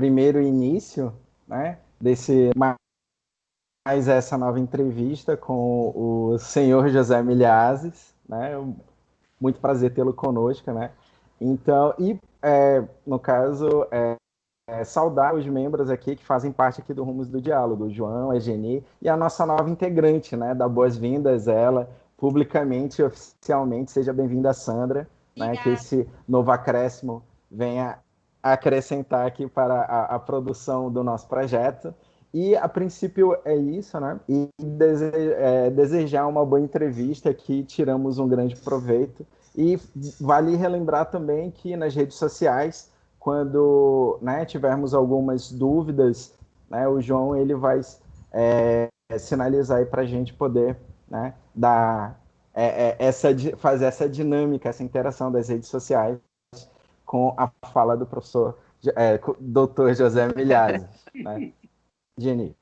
primeiro início, né, desse mais essa nova entrevista com o senhor José Milhazes, né? Muito prazer tê-lo conosco, né? Então, e é, no caso, é, é, saudar os membros aqui que fazem parte aqui do Rumos do Diálogo, o João, a Geni e a nossa nova integrante, né? Dar boas-vindas ela, publicamente e oficialmente. Seja bem-vinda, Sandra, né? Que esse novo acréscimo venha acrescentar aqui para a, a produção do nosso projeto. E a princípio é isso, né? E dese é, desejar uma boa entrevista que tiramos um grande proveito. E vale relembrar também que nas redes sociais, quando né, tivermos algumas dúvidas, né, o João ele vai é, sinalizar aí para a gente poder né, dar é, é, essa, fazer essa dinâmica, essa interação das redes sociais com a fala do professor é, doutor José Milhares. Né? Jenny.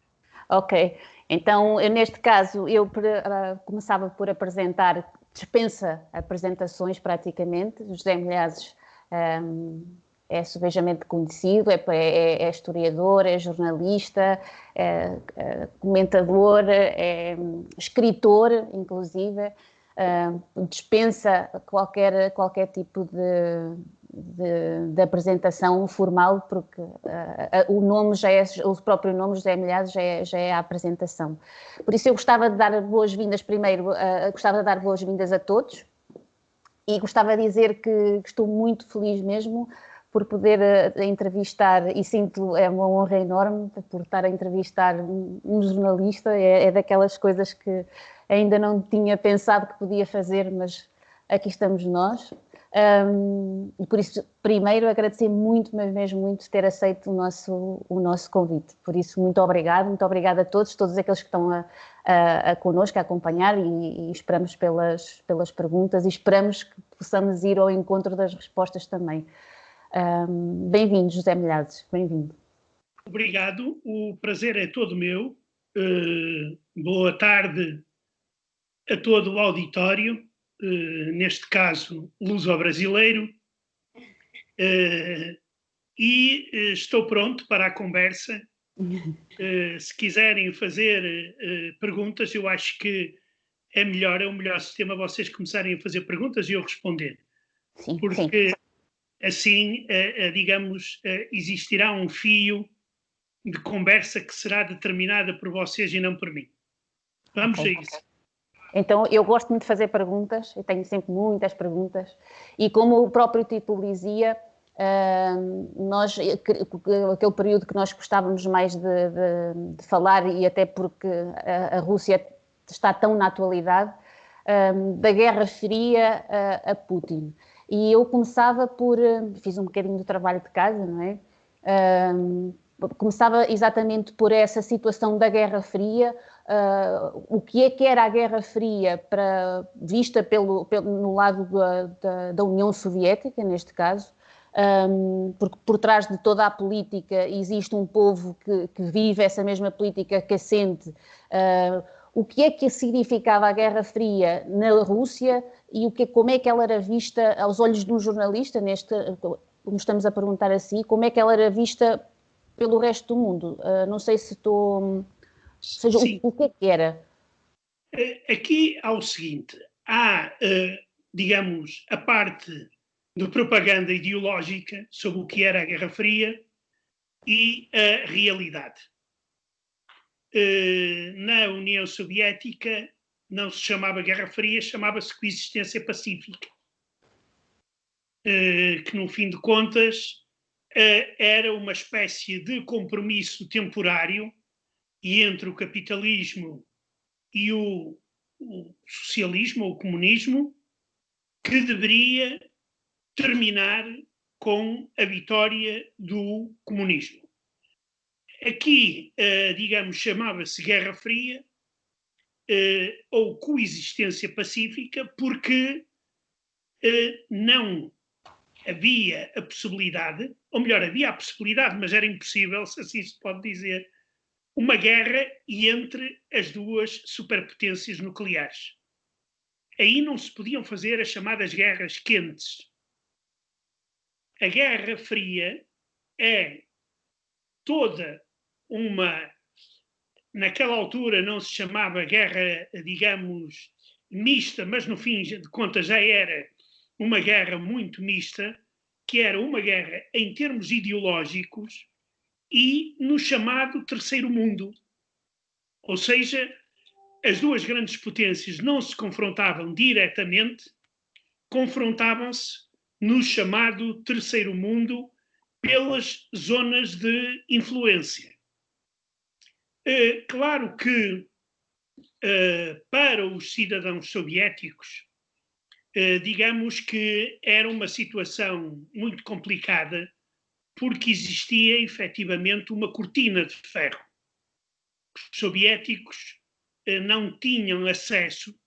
Ok. Então, eu, neste caso, eu uh, começava por apresentar, dispensa apresentações praticamente. José Milhazes um, é subejamente conhecido, é, é, é, historiador, é jornalista, é, é comentador, é escritor, inclusive. Uh, dispensa qualquer, qualquer tipo de, de, de, apresentação formal, porque uh, o nome já é, o próprio nome José Milhares já é, já é a apresentação. Por isso eu gostava de dar boas-vindas primeiro, uh, gostava de dar boas-vindas a todos e gostava de dizer que, que estou muito feliz mesmo por poder uh, entrevistar e sinto é uma honra enorme por estar a entrevistar um, um jornalista, é, é daquelas coisas que ainda não tinha pensado que podia fazer, mas aqui estamos nós. Um, e por isso, primeiro, agradecer muito, mas mesmo muito, ter aceito o nosso, o nosso convite. Por isso, muito obrigado, muito obrigada a todos, todos aqueles que estão a, a, a connosco, a acompanhar e, e, esperamos pelas, pelas perguntas e esperamos que possamos ir ao encontro das respostas também. Um, bem-vindo, José Milhazes, bem-vindo. Obrigado, o prazer é todo meu. Uh, boa tarde a todo o auditório. Eh, neste caso, luso-brasileiro, uh, e uh, estou pronto para a conversa. se quiserem fazer perguntas, eu acho que é melhor, é o melhor sistema vocês começarem a fazer perguntas e eu responder. Sim, Porque sim. assim, digamos, existirá um fio de conversa que será determinada por vocês e não por mim. Vamos okay. a isso. Então, eu gosto muito de fazer perguntas, tenho sempre muitas perguntas, e como o próprio título dizia, nós, aquele período que nós gostávamos mais de, de, de falar, e até porque a, Rússia está tão na atualidade, da Guerra Fria a, Putin. E eu começava por. Fiz um bocadinho do trabalho de casa, não é? Começava exatamente por essa situação da Guerra Fria, uh, o que é que era a Guerra Fria para, vista pelo, pelo no lado da, da, da, União Soviética, neste caso, um, porque por trás de toda a política existe um povo que, que vive essa mesma política que assente. Uh, o que é que significava a Guerra Fria na Rússia e o que, como é que ela era vista aos olhos de um jornalista, neste, como estamos a perguntar assim, como é que ela era vista pelo resto do mundo? Uh, não sei se estou seja, o, o, que é que era? Aqui há o seguinte: há, uh, digamos, a parte de propaganda ideológica sobre o que era a Guerra Fria e a realidade. Uh, na União Soviética não se chamava Guerra Fria, chamava-se Coexistência Pacífica. Uh, que, no fim de contas, era uma espécie de compromisso temporário e entre o capitalismo e o, o socialismo ou comunismo que deveria terminar com a vitória do comunismo. Aqui, uh, digamos, chamava-se Guerra Fria uh, ou coexistência pacífica, porque não havia a possibilidade, ou melhor, havia a possibilidade, mas era impossível, se assim se pode dizer, uma guerra entre as duas superpotências nucleares. Aí não se podiam fazer as chamadas guerras quentes. A Guerra Fria é toda uma. Naquela altura não se chamava guerra, digamos, mista, mas no fim de contas já era uma guerra muito mista, que era uma guerra em termos ideológicos e no chamado Terceiro Mundo. Ou seja, as duas grandes potências não se confrontavam diretamente, confrontavam-se no chamado Terceiro Mundo pelas zonas de influência. É, claro que é, para os cidadãos soviéticos, digamos que era uma situação muito complicada, porque existia efetivamente uma cortina de ferro. Os soviéticos não tinham acesso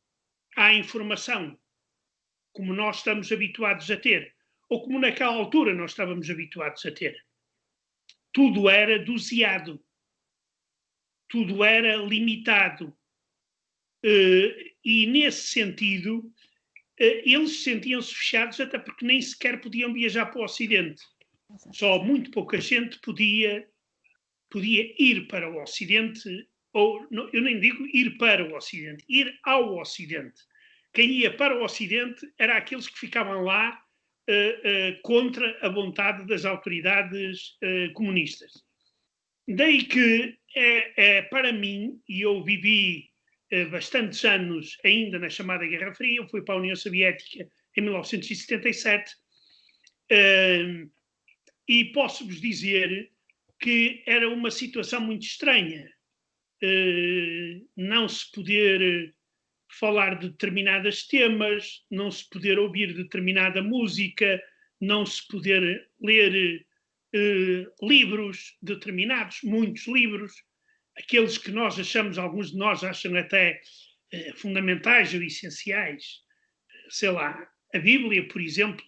à informação como nós estamos habituados a ter, ou como naquela altura nós estávamos habituados a ter. Tudo era doseado, tudo era limitado. Uh, e nesse sentido, eles sentiam-se fechados até porque nem sequer podiam viajar para o Ocidente. Só muito pouca gente podia, podia ir para o Ocidente, ou eu nem digo ir para o Ocidente, ir ao Ocidente quem ia para o Ocidente era aqueles que ficavam lá uh, uh, contra a vontade das autoridades uh, comunistas. Daí que, é, é, para mim, e eu vivi bastantes anos ainda na chamada Guerra Fria, eu fui para a União Soviética em 1977, e posso-vos dizer que era uma situação muito estranha. não se poder falar de determinados temas, não se poder ouvir determinada música, não se poder ler eh, livros determinados, muitos livros, aqueles que nós achamos, alguns de nós acham até eh, fundamentais ou essenciais. Sei lá, a Bíblia, por exemplo,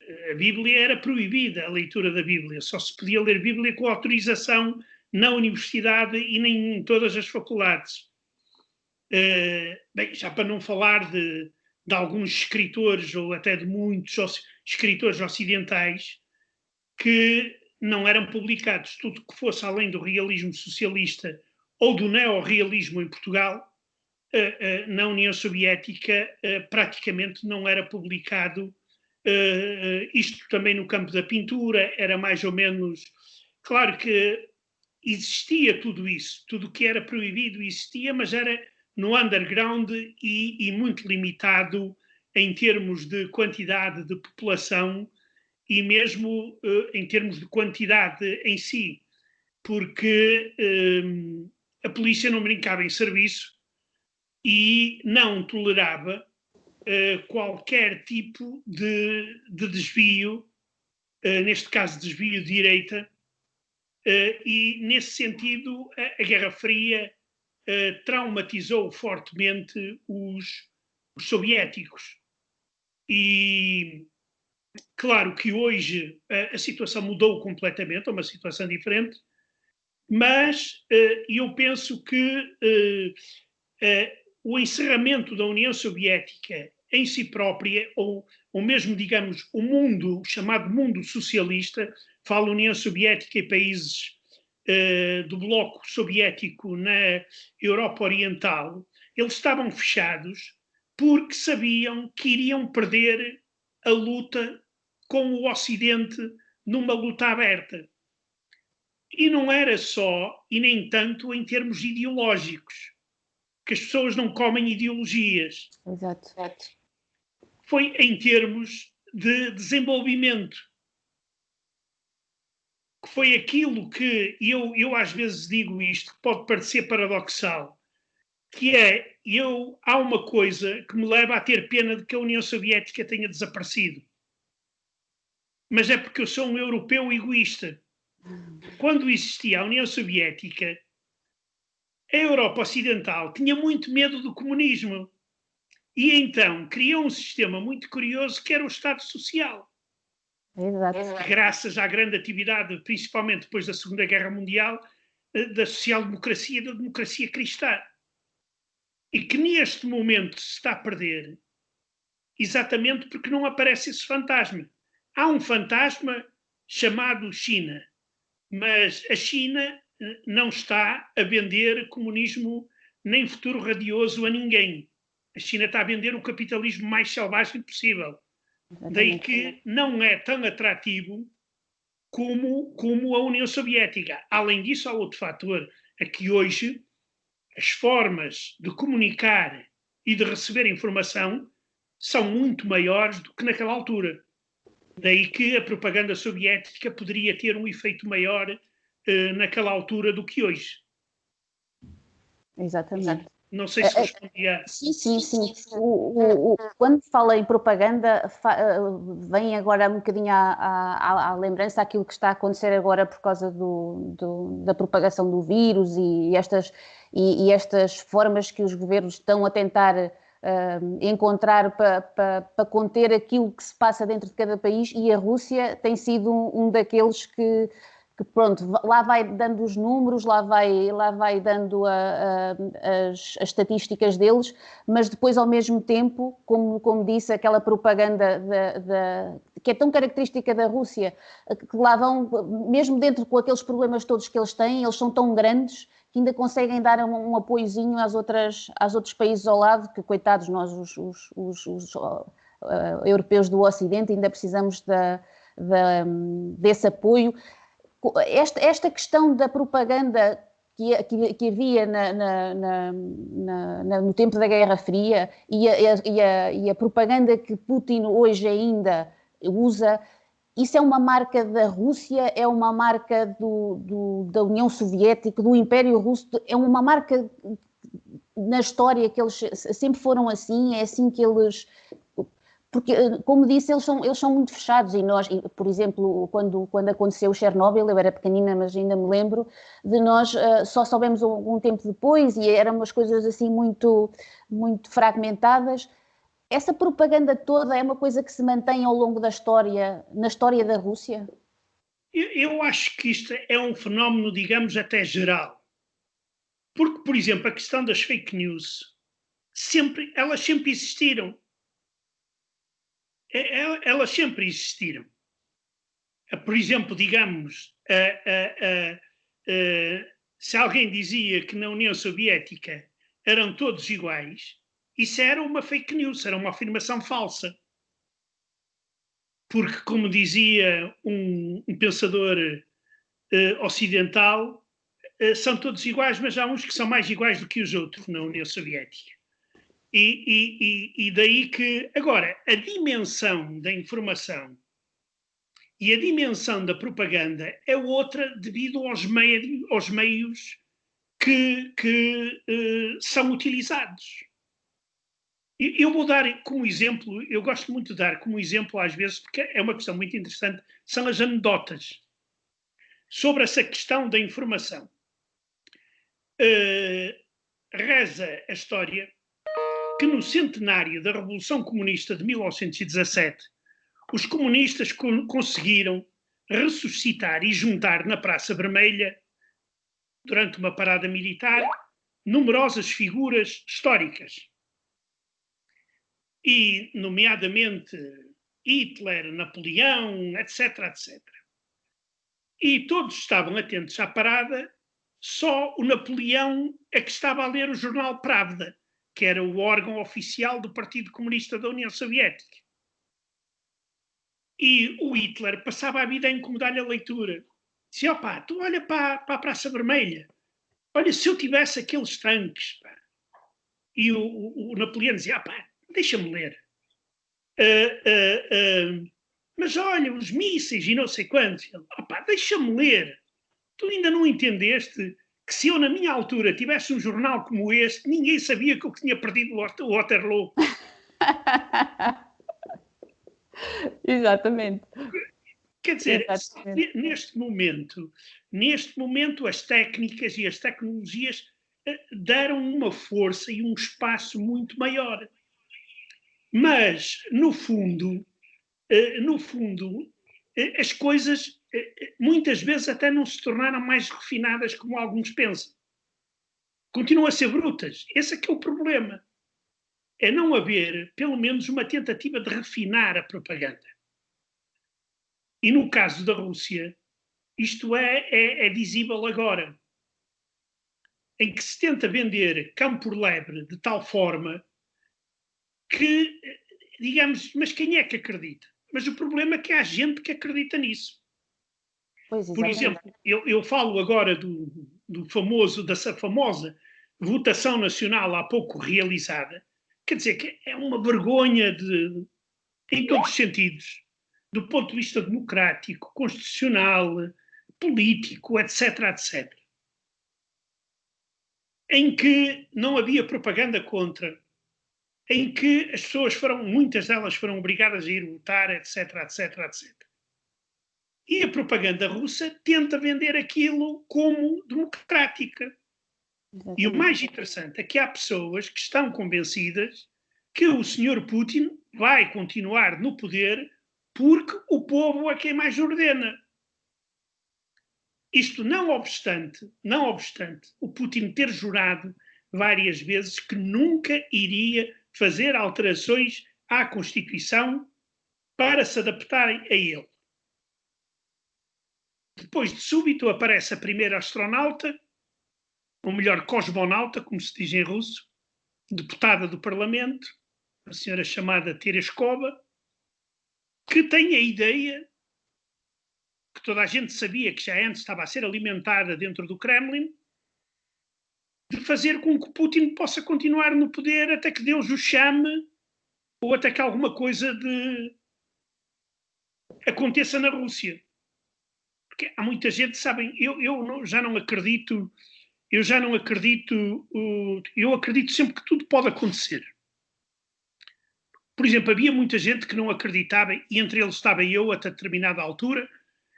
eh, a Bíblia era proibida, a leitura da Bíblia, só se podia ler Bíblia com autorização na universidade e nem em todas as faculdades. Uh, bem, já para não falar de, de, alguns escritores, ou até de muitos escritores ocidentais, que não eram publicados. Tudo que fosse além do realismo socialista ou do neorrealismo em Portugal, uh, uh, na União Soviética, praticamente não era publicado. isto também no campo da pintura era mais ou menos. Claro que existia tudo isso, tudo que era proibido existia, mas era no underground e, e, muito limitado em termos de quantidade de população e mesmo uh, em termos de quantidade em si, porque um, a polícia não brincava em serviço e não tolerava uh, qualquer tipo de, de desvio, neste caso desvio de direita, e nesse sentido a, a Guerra Fria traumatizou fortemente os, os soviéticos. E claro que hoje a, a, situação mudou completamente, é uma situação diferente, mas uh, eu penso que uh, o encerramento da União Soviética em si própria, ou, ou mesmo, digamos, o mundo, o chamado mundo socialista, fala União Soviética e países uh, do bloco soviético na Europa Oriental, eles estavam fechados porque sabiam que iriam perder a luta com o Ocidente numa luta aberta. E não era só, e nem tanto, em termos ideológicos, que as pessoas não comem ideologias. Exato. Foi em termos de desenvolvimento que foi aquilo que eu, eu às vezes digo isto, que pode parecer paradoxal, que é eu há uma coisa que me leva a ter pena de que a União Soviética tenha desaparecido. Mas é porque eu sou um europeu egoísta. Quando existia a União Soviética, a Europa Ocidental tinha muito medo do comunismo. E então criou um sistema muito curioso que era o Estado Social. Exato. Graças à grande atividade, principalmente depois da Segunda Guerra Mundial, eh, da social-democracia e da democracia cristã. E que neste momento se está a perder, exatamente porque não aparece esse fantasma. Há um fantasma chamado China, mas a China eh, não está a vender comunismo nem futuro radioso a ninguém. A China está a vender o capitalismo mais selvagem possível. Daí que não é tão atrativo como, como a União Soviética. Além disso, há outro fator, é que hoje as formas de comunicar e de receber informação são muito maiores do que naquela altura. Daí que a propaganda soviética poderia ter um efeito maior eh, naquela altura do que hoje. Exatamente. Não sei se é, é, respondia. Sim, sim, sim. O, o, o, quando fala em propaganda, fa, eh, vem agora um bocadinho à, à, à, lembrança aquilo que está a acontecer agora por causa do, do, da propagação do vírus e estas, e, e, estas formas que os governos estão a tentar uh, encontrar para pa, pa conter aquilo que se passa dentro de cada país e a Rússia tem sido um, um daqueles que que pronto, lá vai dando os números, lá vai, lá vai dando a, a, as, as, estatísticas deles, mas depois ao mesmo tempo, como, como disse, aquela propaganda da, da, que é tão característica da Rússia, que lá vão, mesmo dentro com aqueles problemas todos que eles têm, eles são tão grandes que ainda conseguem dar um, um apoiozinho às outras, aos outros países ao lado, que coitados nós, os, os, os, os uh, europeus do Ocidente, ainda precisamos desse apoio. Esta, esta questão da propaganda que, que, que havia na, na, na, no tempo da Guerra Fria e a, e, a, e a, propaganda que Putin hoje ainda usa, isso é uma marca da Rússia, é uma marca do, do, da União Soviética, do Império Russo, é uma marca na história que eles sempre foram assim, é assim que eles porque, como disse, eles são, eles são muito fechados e nós, por exemplo, quando, quando aconteceu o Chernobyl, eu era pequenina, mas ainda me lembro, de nós uh, só soubemos algum tempo depois e eram umas coisas assim muito, muito fragmentadas. Essa propaganda toda é uma coisa que se mantém ao longo da história, na história da Rússia? Eu, eu acho que isto é um fenómeno, digamos, até geral. Porque, por exemplo, a questão das fake news, sempre, elas sempre existiram é, é, elas sempre existiram. Ah, por exemplo, digamos, se alguém dizia que na União Soviética eram todos iguais, isso era uma fake news, era uma afirmação falsa. Porque, como dizia um, um pensador uh, ocidental, uh, são todos iguais, mas há uns que são mais iguais do que os outros na União Soviética. E, e, e, daí que, agora, a dimensão da informação e a dimensão da propaganda é outra devido aos, aos meios que, que uh, são utilizados. Eu vou dar como exemplo, eu gosto muito de dar como exemplo às vezes, porque é uma questão muito interessante, são as anedotas sobre essa questão da informação. Uh, reza a história que no centenário da Revolução Comunista de 1917, os comunistas conseguiram ressuscitar e juntar na Praça Vermelha, durante uma parada militar, numerosas figuras históricas. E, nomeadamente, Hitler, Napoleão, etc, etc. E todos estavam atentos à parada, só o Napoleão é que estava a ler o jornal Pravda que era o órgão oficial do Partido Comunista da União Soviética. E o Hitler passava a vida a incomodar-lhe a leitura. Dizia, opá, tu olha para, para a Praça Vermelha. Olha, se eu tivesse aqueles tanques. Pá. E o, o, o Napoleão dizia, opá, deixa-me ler. Uh, uh, uh, mas olha, os mísseis e não sei quantos. Opá, deixa-me ler. Tu ainda não entendeste que se eu, na minha altura, tivesse um jornal como este, ninguém sabia que eu tinha perdido o Waterloo. Exatamente. Quer dizer, Exatamente. neste momento, neste momento as técnicas e as tecnologias eh, deram uma força e um espaço muito maior. Mas, no fundo, eh, no fundo, eh, as coisas muitas vezes até não se tornaram mais refinadas como alguns pensam. Continuam a ser brutas. Esse é que é o problema. É não haver, pelo menos, uma tentativa de refinar a propaganda. E no caso da Rússia, isto é, é, é visível agora, em que se tenta vender cão por lebre de tal forma que, digamos, mas quem é que acredita? Mas o problema é que há gente que acredita nisso. Pois, por exemplo, eu, eu falo agora do, do famoso, dessa famosa votação nacional há pouco realizada, quer dizer que é uma vergonha de, em todos os sentidos, do ponto de vista democrático, constitucional, político, etc, etc. Em que não havia propaganda contra, em que as pessoas foram, muitas delas foram obrigadas a ir votar, etc, etc, etc. E a propaganda russa tenta vender aquilo como democrática. Exatamente. E o mais interessante é que há pessoas que estão convencidas que o senhor Putin vai continuar no poder porque o povo é quem mais ordena. Isto não obstante, não obstante o Putin ter jurado várias vezes que nunca iria fazer alterações à Constituição para se adaptarem a ele. Depois de súbito aparece a primeira astronauta, ou melhor, cosmonauta, como se diz em russo, deputada do Parlamento, a senhora chamada Tereskova, que tem a ideia que toda a gente sabia que já antes estava a ser alimentada dentro do Kremlin, de fazer com que Putin possa continuar no poder até que Deus o chame ou até que alguma coisa de aconteça na Rússia. Porque há muita gente, sabem, eu, eu não, já não acredito, eu já não acredito, eu acredito sempre que tudo pode acontecer. Por exemplo, havia muita gente que não acreditava, e entre eles estava eu até determinada altura,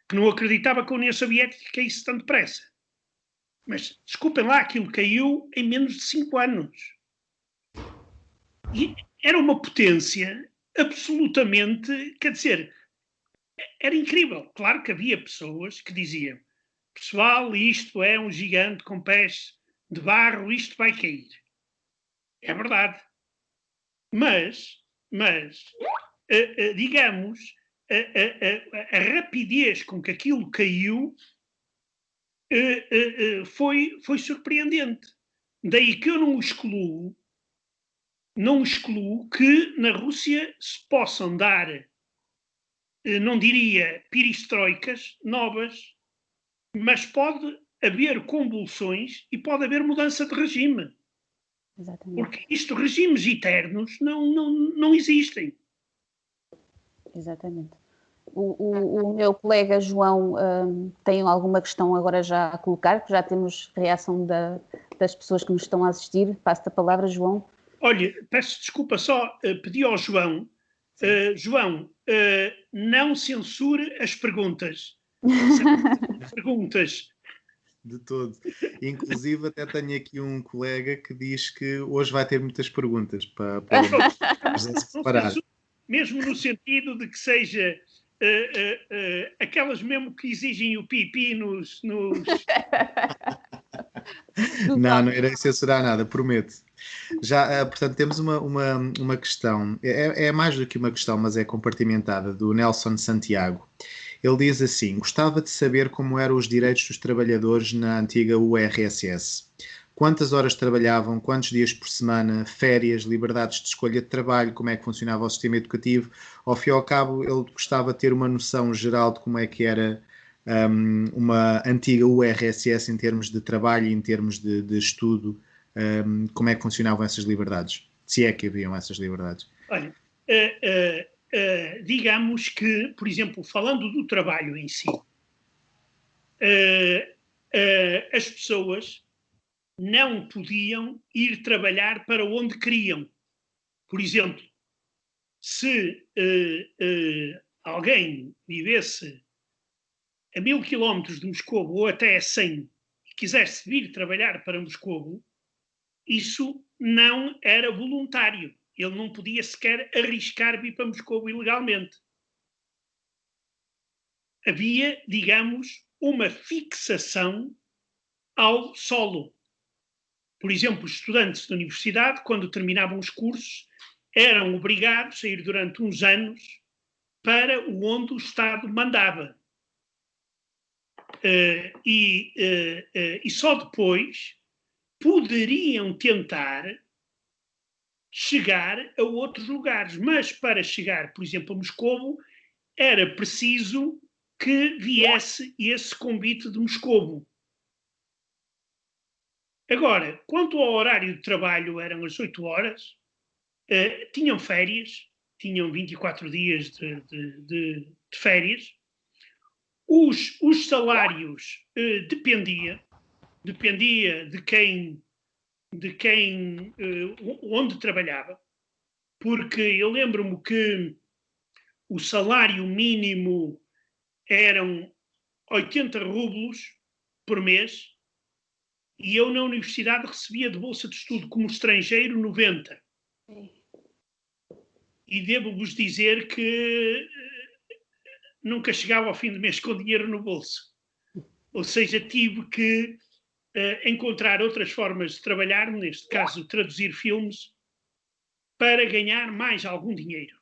que não acreditava que a União Soviética caísse tão depressa. Mas, desculpem lá, aquilo caiu em menos de cinco anos. E era uma potência absolutamente, quer dizer, era incrível. Claro que havia pessoas que diziam: pessoal, isto é um gigante com pés de barro, isto vai cair. É verdade. Mas, mas uh, uh, digamos, a, a, a, rapidez com que aquilo caiu foi, foi surpreendente. Daí que eu não excluo, não excluo que na Rússia se possam dar eh, não diria perestroicas novas, mas pode haver convulsões e pode haver mudança de regime. Exatamente. Porque isto, regimes eternos, não, não, não existem. Exatamente. O, o, o meu colega João um, tem alguma questão agora já a colocar, que já temos reação da, das pessoas que nos estão a assistir. Passo a palavra, João. Olha, peço desculpa, só uh, pedi ao João. Uh, João, uh, não censure as perguntas. perguntas. De todo. Inclusive, até tenho aqui um colega que diz que hoje vai ter muitas perguntas para, para separar. Mesmo no sentido de que seja uh, uh, aquelas mesmo que exigem o pipi nos. nos... não, não irei censurar nada, prometo. Já, portanto, temos uma, uma, uma questão, é, é, mais do que uma questão, mas é compartimentada, do Nelson Santiago. Ele diz assim: Gostava de saber como eram os direitos dos trabalhadores na antiga URSS. Quantas horas trabalhavam, quantos dias por semana, férias, liberdades de escolha de trabalho, como é que funcionava o sistema educativo. Ao fim e ao cabo, ele gostava de ter uma noção geral de como é que era um, uma antiga URSS em termos de trabalho em termos de, de estudo um, como é que funcionavam essas liberdades, se é que haviam essas liberdades. Olha, uh, uh, uh, digamos que, por exemplo, falando do trabalho em si, as pessoas não podiam ir trabalhar para onde queriam. Por exemplo, se alguém vivesse a mil quilómetros de Moscou ou até a cem e quisesse vir trabalhar para Moscou, isso não era voluntário. Ele não podia sequer arriscar vir para Moscou ilegalmente. Havia, digamos, uma fixação ao solo. Por exemplo, estudantes da universidade, quando terminavam os cursos, eram obrigados a ir durante uns anos para onde o Estado mandava. uh, e, uh, e só depois poderiam tentar chegar a outros lugares. Mas para chegar, por exemplo, a Moscovo, era preciso que viesse esse convite de Moscovo. Agora, quanto ao horário de trabalho, eram as 8 horas, uh, tinham férias, tinham 24 dias de, de, de, de férias, os, os salários uh, dependia, dependia de quem, de quem uh, onde trabalhava, porque eu lembro-me que o salário mínimo eram 80 rublos por mês e eu na universidade recebia de bolsa de estudo como estrangeiro 90. E devo-vos dizer que eh, nunca chegava ao fim do mês com dinheiro no bolso. Ou seja, tive que uh, encontrar outras formas de trabalhar, neste caso traduzir filmes, para ganhar mais algum dinheiro.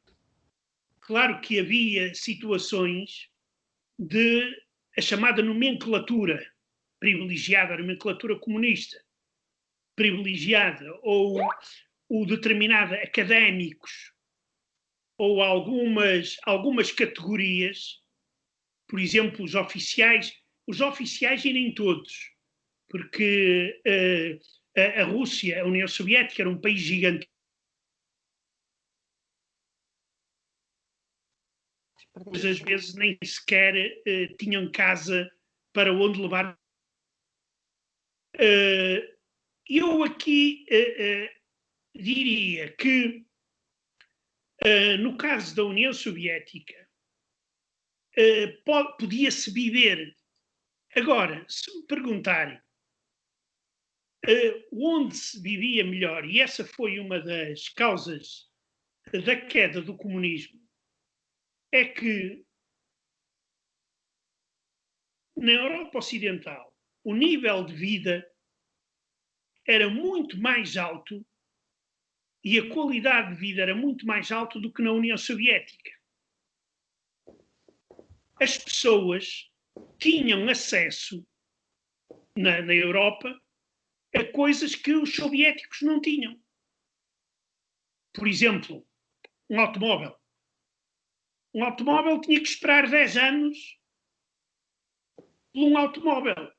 Claro que havia situações de a chamada nomenclatura privilegiada, a nomenclatura comunista privilegiada, ou o determinada académicos, ou algumas, algumas categorias, por exemplo, os oficiais, os oficiais e nem todos, porque uh, a, a Rússia, a União Soviética, era um país gigante às vezes nem sequer uh, tinham casa para onde levar. Uh, eu aqui uh, diria que, no caso da União Soviética, podia-se viver. Agora, se me perguntarem onde se vivia melhor, e essa foi uma das causas da queda do comunismo, é que na Europa Ocidental o nível de vida era muito mais alto e a qualidade de vida era muito mais alta do que na União Soviética. As pessoas tinham acesso na, na Europa a coisas que os soviéticos não tinham. Por exemplo, um automóvel. Um automóvel tinha que esperar 10 anos por um automóvel.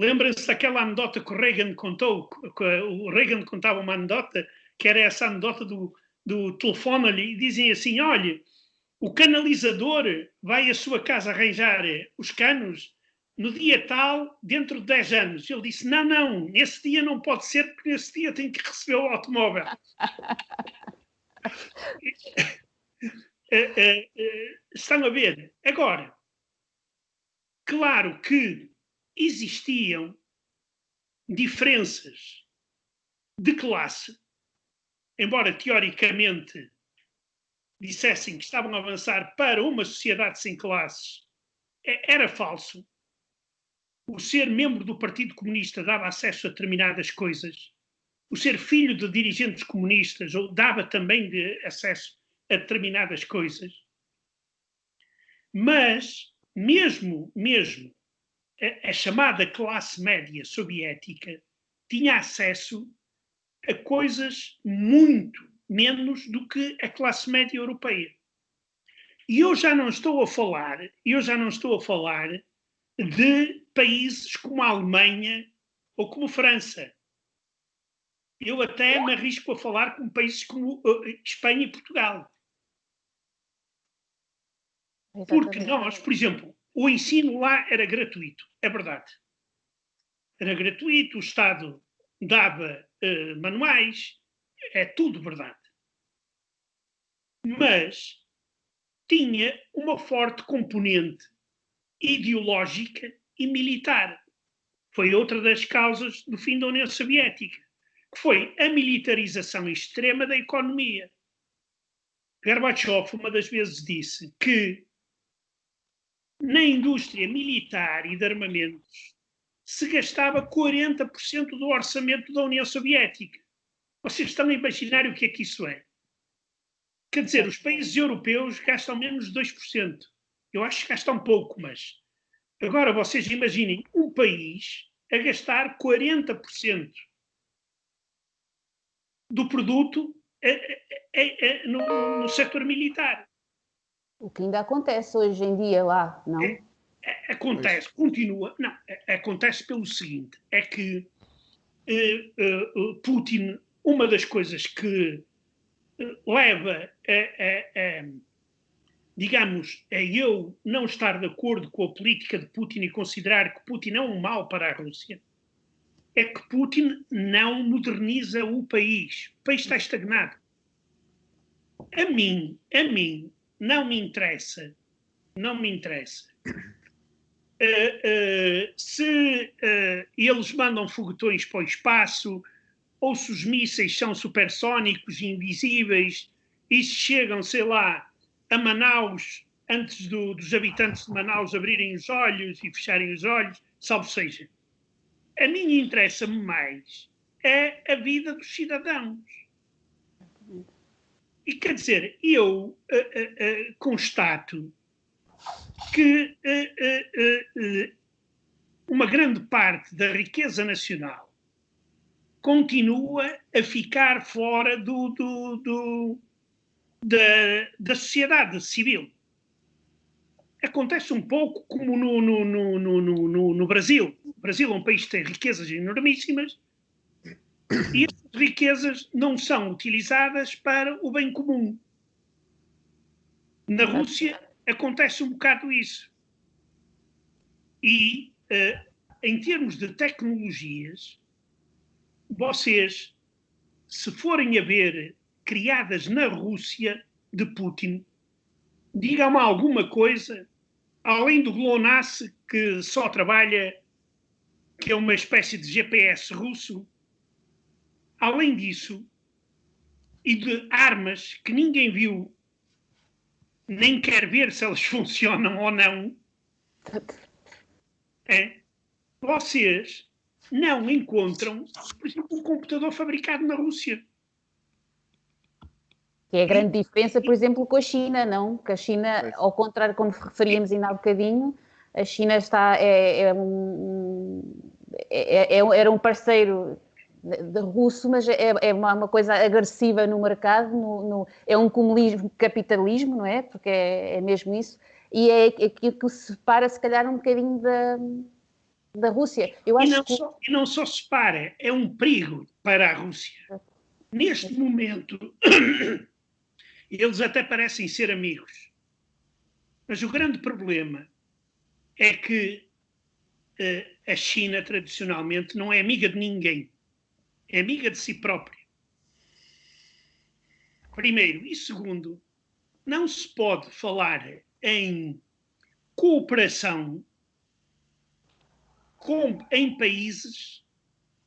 Lembra-se daquela anedota que o Reagan contou? O Reagan contava uma anedota, que era essa anedota do, do telefone ali, e dizem assim: olha, o canalizador vai à sua casa arranjar os canos no dia tal, dentro de 10 anos. Ele disse: não, não, nesse dia não pode ser, porque nesse dia tem que receber o automóvel. Eh, eh, eh, estão a ver? Agora, claro que existiam diferenças de classe, embora teoricamente dissessem que estavam a avançar para uma sociedade sem classes, é, era falso. O ser membro do Partido Comunista dava acesso a determinadas coisas o ser filho de dirigentes comunistas dava também acesso a determinadas coisas. Mas, mesmo, mesmo a, a chamada classe média soviética tinha acesso a coisas muito menos do que a classe média europeia. E eu já não estou a falar, eu já não estou a falar de países como a Alemanha ou como a França, eu até me arrisco a falar com países como uh, Espanha e Portugal. Porque nós, por exemplo, o ensino lá era gratuito, é verdade. Era gratuito, o Estado dava uh, manuais, é tudo verdade. Mas tinha uma forte componente ideológica e militar. Foi outra das causas do fim da União Soviética que foi a militarização extrema da economia. Gorbachev uma das vezes disse que na indústria militar e de armamentos se gastava 40% do orçamento da União Soviética. Vocês estão a imaginar o que é que isso é? Quer dizer, os países europeus gastam menos de 2%. Eu acho que gasta um pouco, mas agora vocês imaginem um país a gastar 40% do produto é, é, é, no, no setor militar. O que ainda acontece hoje em dia lá, não? É, é, acontece, continua. Não, acontece pelo seguinte: é que uh, uh, Putin, uma das coisas que leva a, a, a, digamos, a eu não estar de acordo com a política de Putin e considerar que Putin é um mal para a Rússia, é que Putin não moderniza o país. O país está estagnado. A mim, a mim, não me interessa, não me interessa. Uh, uh, se uh, eles mandam foguetões para o espaço, ou se os mísseis são supersónicos invisíveis, e se chegam, sei lá, a Manaus antes do, dos habitantes de Manaus abrirem os olhos e fecharem os olhos, salvo seja. A mim interessa-me mais é a vida dos cidadãos. E quer dizer, eu uh, uh, constato que uma grande parte da riqueza nacional continua a ficar fora do, do, do da, da sociedade civil. Acontece um pouco como no, no, no, no, Brasil. O Brasil é um país que tem riquezas enormíssimas e riquezas não são utilizadas para o bem comum. Na Rússia acontece um bocado isso. E, uh, em termos de tecnologias, vocês, se forem a ver criadas na Rússia de Putin, digam-me alguma coisa, além do GLONASS, que só trabalha, que é uma espécie de GPS russo, além disso, e de armas que ninguém viu, nem quer ver se elas funcionam ou não, é, vocês não encontram, por exemplo, um computador fabricado na Rússia. Que é a grande diferença, por exemplo, com a China, não? Que a China, ao contrário, como referíamos ainda há bocadinho, a China está, é, é um, é, é, é era um parceiro de russo, mas é, é uma, uma, coisa agressiva no mercado, no, no, é um comunismo capitalismo, não é? Porque é, é mesmo isso, e é aquilo que separa, se calhar, um bocadinho da, da Rússia. Eu acho e, não que... só, e não só separa, é um perigo para a Rússia. Neste momento, eles até parecem ser amigos, mas o grande problema é que uh, a China, tradicionalmente, não é amiga de ninguém é amiga de si própria. Primeiro. E segundo, não se pode falar em cooperação com, em países,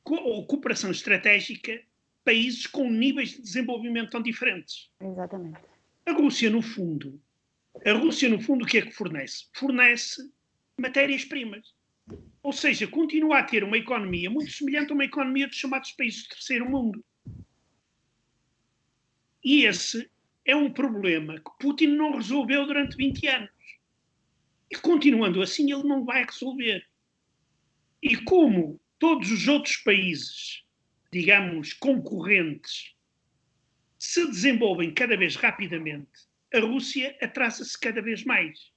co, ou cooperação estratégica, países com níveis de desenvolvimento tão diferentes. Exatamente. A Rússia, no fundo, a Rússia, no fundo, o que é que fornece? Fornece matérias-primas. Ou seja, continua a ter uma economia muito semelhante a uma economia dos chamados países do terceiro mundo. E esse é um problema que Putin não resolveu durante 20 anos. E continuando assim, ele não vai resolver. E como todos os outros países, digamos, concorrentes, se desenvolvem cada vez rapidamente, a Rússia atrasa-se cada vez mais.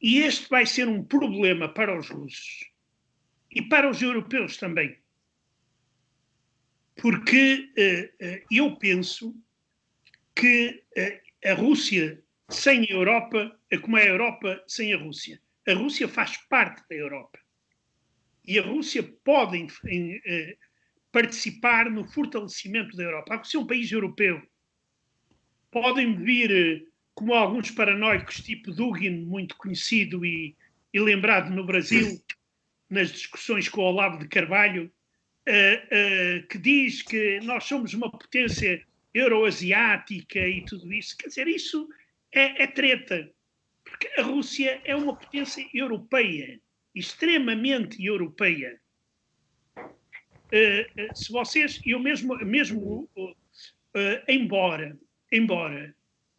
E este vai ser um problema para os russos e para os europeus também. Porque uh, eu penso que uh, a Rússia sem a Europa é como é a Europa sem a Rússia. A Rússia faz parte da Europa. E a Rússia pode em, em, participar no fortalecimento da Europa. A Rússia é um país europeu. Podem vir como alguns paranoicos, tipo Dugin, muito conhecido e, e lembrado no Brasil, nas discussões com o Olavo de Carvalho, uh, uh, que diz que nós somos uma potência euroasiática e tudo isso. Quer dizer, isso é, é treta. Porque a Rússia é uma potência europeia, extremamente europeia. Uh, se vocês, eu mesmo, mesmo embora, embora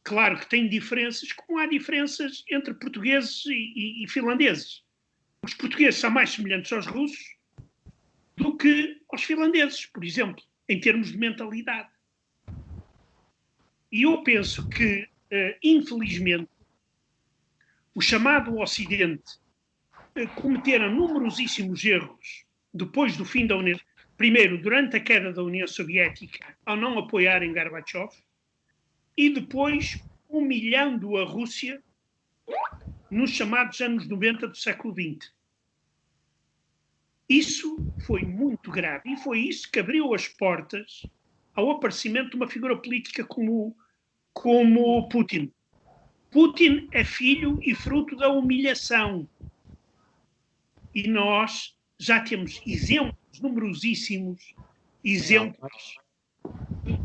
Claro que tem diferenças, como há diferenças entre portugueses e, e, e finlandeses. Os portugueses são mais semelhantes aos russos do que aos finlandeses, por exemplo, em termos de mentalidade. E eu penso que, uh, infelizmente, o chamado Ocidente uh, cometeram numerosíssimos erros depois do fim da União. Primeiro, durante a queda da União Soviética, ao não apoiarem Gorbachev, e depois humilhando a Rússia nos chamados anos 90 do século XX. Isso foi muito grave e foi isso que abriu as portas ao aparecimento de uma figura política como, como Putin. Putin é filho e fruto da humilhação. E nós já temos exemplos, numerosíssimos exemplos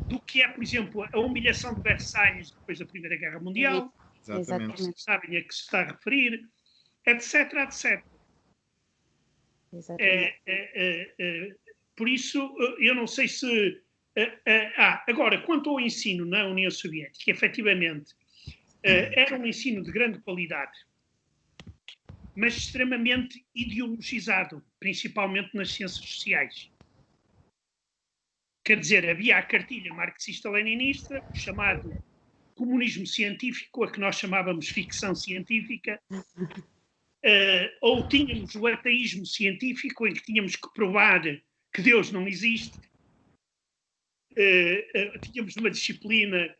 do que é, por exemplo, a humilhação de Versalhes depois da Primeira Guerra Mundial. Exatamente. Sabem a que se está a referir, etc, etc. É, é, é, é, por isso, eu não sei se. ah, agora, quanto ao ensino na União Soviética, efetivamente, era um ensino de grande qualidade, mas extremamente ideologizado, principalmente nas ciências sociais. Quer dizer, havia a cartilha marxista-leninista, o chamado comunismo científico, a que nós chamávamos ficção científica, uh, ou tínhamos o ateísmo científico, em que tínhamos que provar que Deus não existe, uh, uh, tínhamos uma disciplina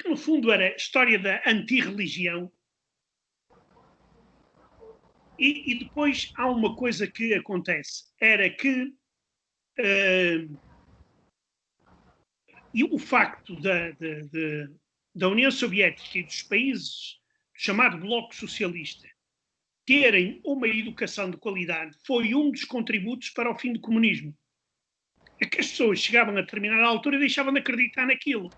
que, no fundo, era história da antirreligião. E, e depois há uma coisa que acontece, era que e o facto da, da, da, da União Soviética e dos países chamado Bloco Socialista terem uma educação de qualidade foi um dos contributos para o fim do comunismo. É que as pessoas chegavam a determinada altura e deixavam de acreditar naquilo.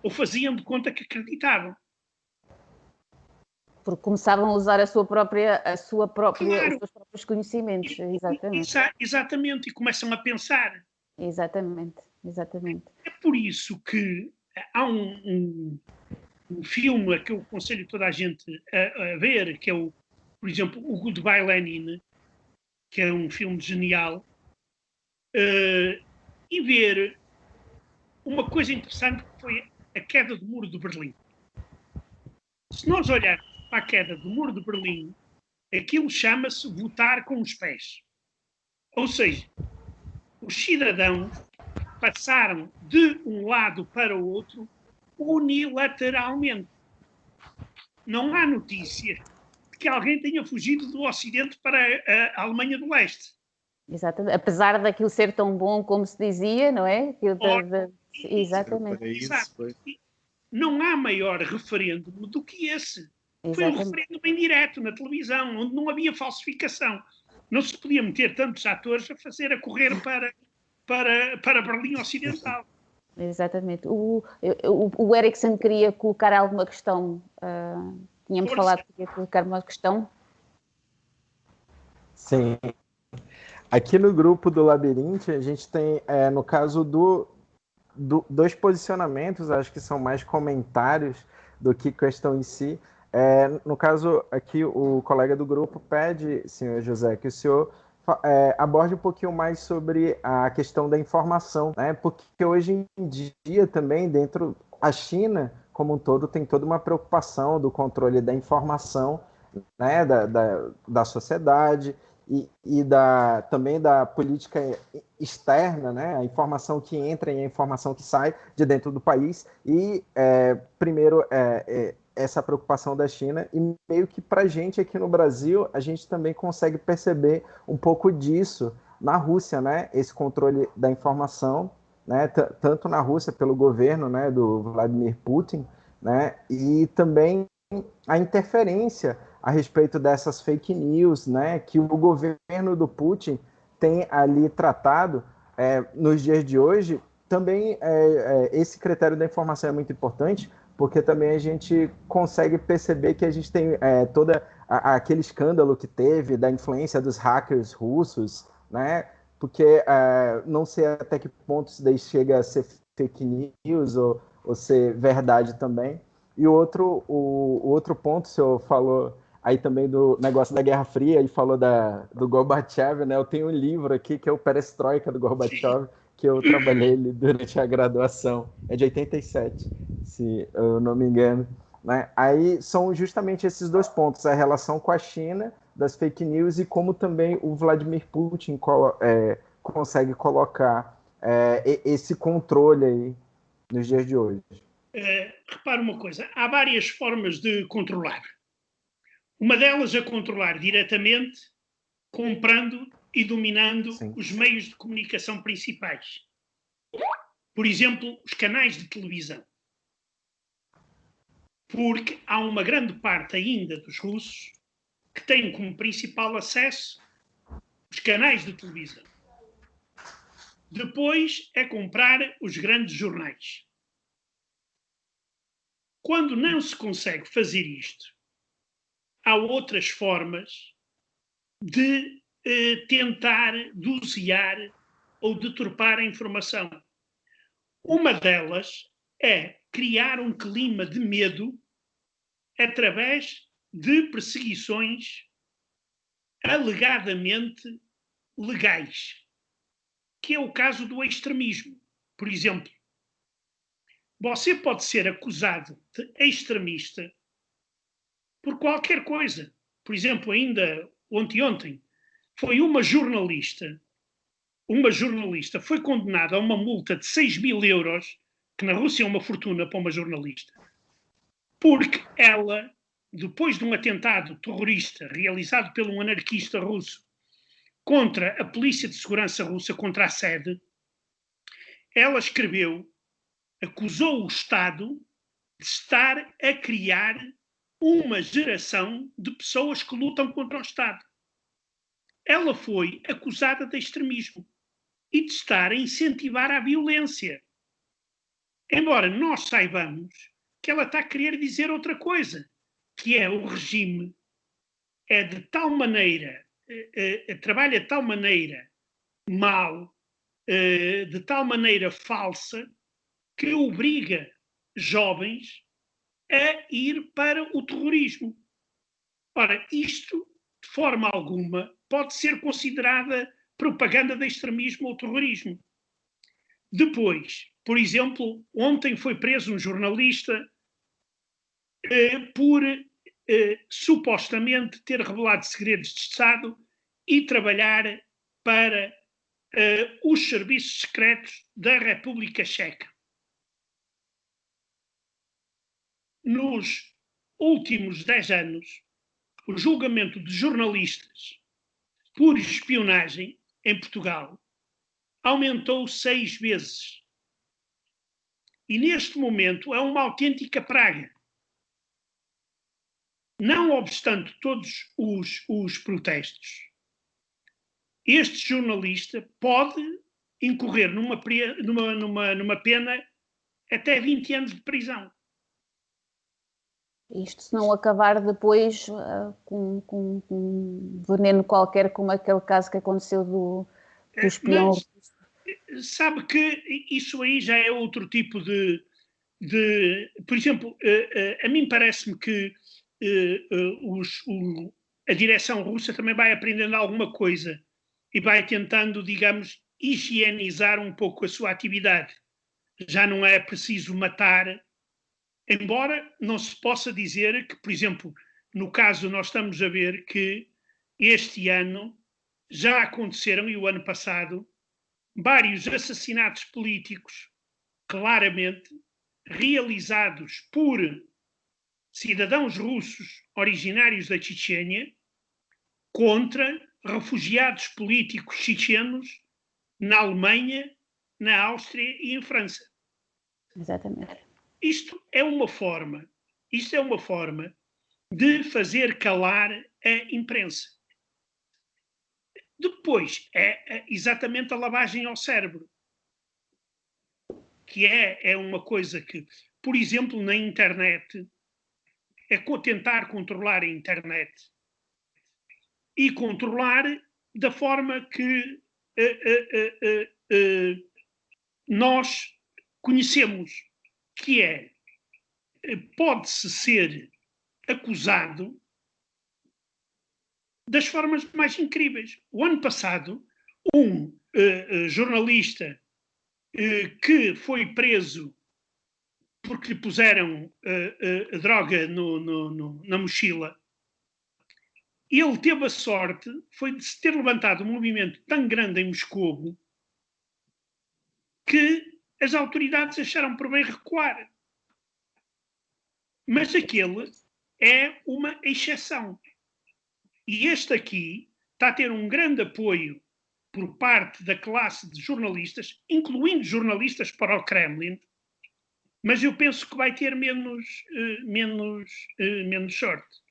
Ou faziam de conta que acreditavam. Porque começavam a usar a sua própria, a sua própria, claro. os seus próprios conhecimentos. Exatamente. exatamente, e começam a pensar. Exatamente, exatamente. É por isso que há um, um, um filme que eu aconselho toda a gente a, a, ver, que é o, por exemplo, o Goodbye Lenin, que é um filme genial, uh, e ver uma coisa interessante que foi a queda do muro de Berlim. Se nós olharmos para a queda do muro de Berlim, aquilo chama-se votar com os pés. Ou seja, os cidadãos passaram de um lado para o outro unilateralmente. Não há notícia de que alguém tenha fugido do Ocidente para a Alemanha do Leste. Exatamente. Apesar daquilo ser tão bom como se dizia, não é? De... Exatamente. Exato. Não há maior referêndum do que esse. Exatamente. Foi um referêndum em direto na televisão, onde não havia falsificação não se podia meter tantos atores a fazer a correr para, para, para Berlim Ocidental. Exatamente. O, o, o Erickson queria colocar alguma questão. Uh, tínhamos Força. falado que queria colocar uma questão. Sim. Aqui no grupo do Labirinte, a gente tem, é, no caso do, do, dois posicionamentos, acho que são mais comentários do que questão em si. É, no caso, aqui o colega do grupo pede, senhor José, que o senhor é, aborde um pouquinho mais sobre a questão da informação, né? Porque hoje em dia também, dentro a China como um todo tem toda uma preocupação do controle da informação, né? Da, da, da sociedade e, e da, também da política externa, né? A informação que entra e a informação que sai de dentro do país. E, é, primeiro, é, é essa preocupação da China e meio que para gente aqui no Brasil a gente também consegue perceber um pouco disso na Rússia, né? Esse controle da informação, né? Tanto na Rússia pelo governo, né? Do Vladimir Putin, né? E também a interferência a respeito dessas fake news, né? Que o governo do Putin tem ali tratado é, nos dias de hoje. Também é, é, esse critério da informação é muito importante porque também a gente consegue perceber que a gente tem é, toda a, aquele escândalo que teve da influência dos hackers russos, né? Porque é, não sei até que ponto isso daí chega a ser fake news ou, ou ser verdade também, E outro, o, o outro ponto, o senhor falou aí também do negócio da Guerra Fria e falou da, do Gorbachev, né? Eu tenho um livro aqui que é o Perestroika do Gorbachev, que eu trabalhei durante a graduação. É de 87, se eu não me engano. Né? Aí são justamente esses dois pontos, a relação com a China, das fake news, e como também o Vladimir Putin é, consegue colocar é, esse controle aí nos dias de hoje. É, repara uma coisa, há várias formas de controlar. Uma delas é controlar diretamente, comprando e dominando Sim. os meios de comunicação principais. Por exemplo, os canais de televisão porque há uma grande parte ainda dos russos que têm como principal acesso os canais de televisão. Depois é comprar os grandes jornais. Quando não se consegue fazer isto, há outras formas de eh, tentar dosear ou deturpar a informação. Uma delas é criar um clima de medo através de perseguições alegadamente legais, que é o caso do extremismo. Por exemplo, você pode ser acusado de extremista por qualquer coisa. Por exemplo, ainda ontem ontem foi uma jornalista, uma jornalista foi condenada a uma multa de 6 mil euros, que na Rússia é uma fortuna para uma jornalista, porque ela, depois de um atentado terrorista realizado por um anarquista russo contra a Polícia de Segurança Russa, contra a sede, ela escreveu, acusou o Estado de estar a criar uma geração de pessoas que lutam contra o Estado. Ela foi acusada de extremismo e de estar a incentivar a violência. Embora nós saibamos que ela está a querer dizer outra coisa, que é o regime é de tal maneira, eh, eh, trabalha de tal maneira mal, eh, de tal maneira falsa, que obriga jovens a ir para o terrorismo. Ora, isto, de forma alguma, pode ser considerada propaganda de extremismo ou terrorismo. Depois, por exemplo, ontem foi preso um jornalista eh, por eh, supostamente ter revelado segredos de Estado e trabalhar para eh, os serviços secretos da República Checa. Nos últimos dez anos, o julgamento de jornalistas por espionagem em Portugal aumentou seis vezes. E neste momento é uma autêntica praga não obstante todos os, os protestos, este jornalista pode incorrer numa, numa, numa, numa pena até 20 anos de prisão. Isto se não acabar depois uh, com, com, com, veneno qualquer, como aquele caso que aconteceu do, do é, espião. Mas, sabe que isso aí já é outro tipo de. de por exemplo, uh, uh, a mim parece-me que os, o, a direção russa também vai aprendendo alguma coisa e vai tentando, digamos, higienizar um pouco a sua atividade. Já não é preciso matar, embora não se possa dizer que, por exemplo, no caso nós estamos a ver que este ano já aconteceram, e o ano passado, vários assassinatos políticos, claramente realizados por cidadãos russos originários da Chechênia contra refugiados políticos chechenos na Alemanha, na Áustria e em França. Exatamente. Isto é uma forma, isto é uma forma de fazer calar a imprensa. Depois é exatamente a lavagem ao cérebro, que é, é uma coisa que, por exemplo, na internet, é tentar controlar a internet e controlar da forma que uh, uh, uh, nós conhecemos, que é pode-se ser acusado das formas mais incríveis. O ano passado, um uh, uh, jornalista uh, que foi preso porque lhe puseram droga no, no, no, na mochila, ele teve a sorte foi de se ter levantado um movimento tão grande em Moscou que as autoridades acharam por bem recuar. Mas aquele é uma exceção. E este aqui está a ter um grande apoio por parte da classe de jornalistas, incluindo jornalistas para o Kremlin, mas eu penso que vai ter menos, uh, menos, uh, menos sorte.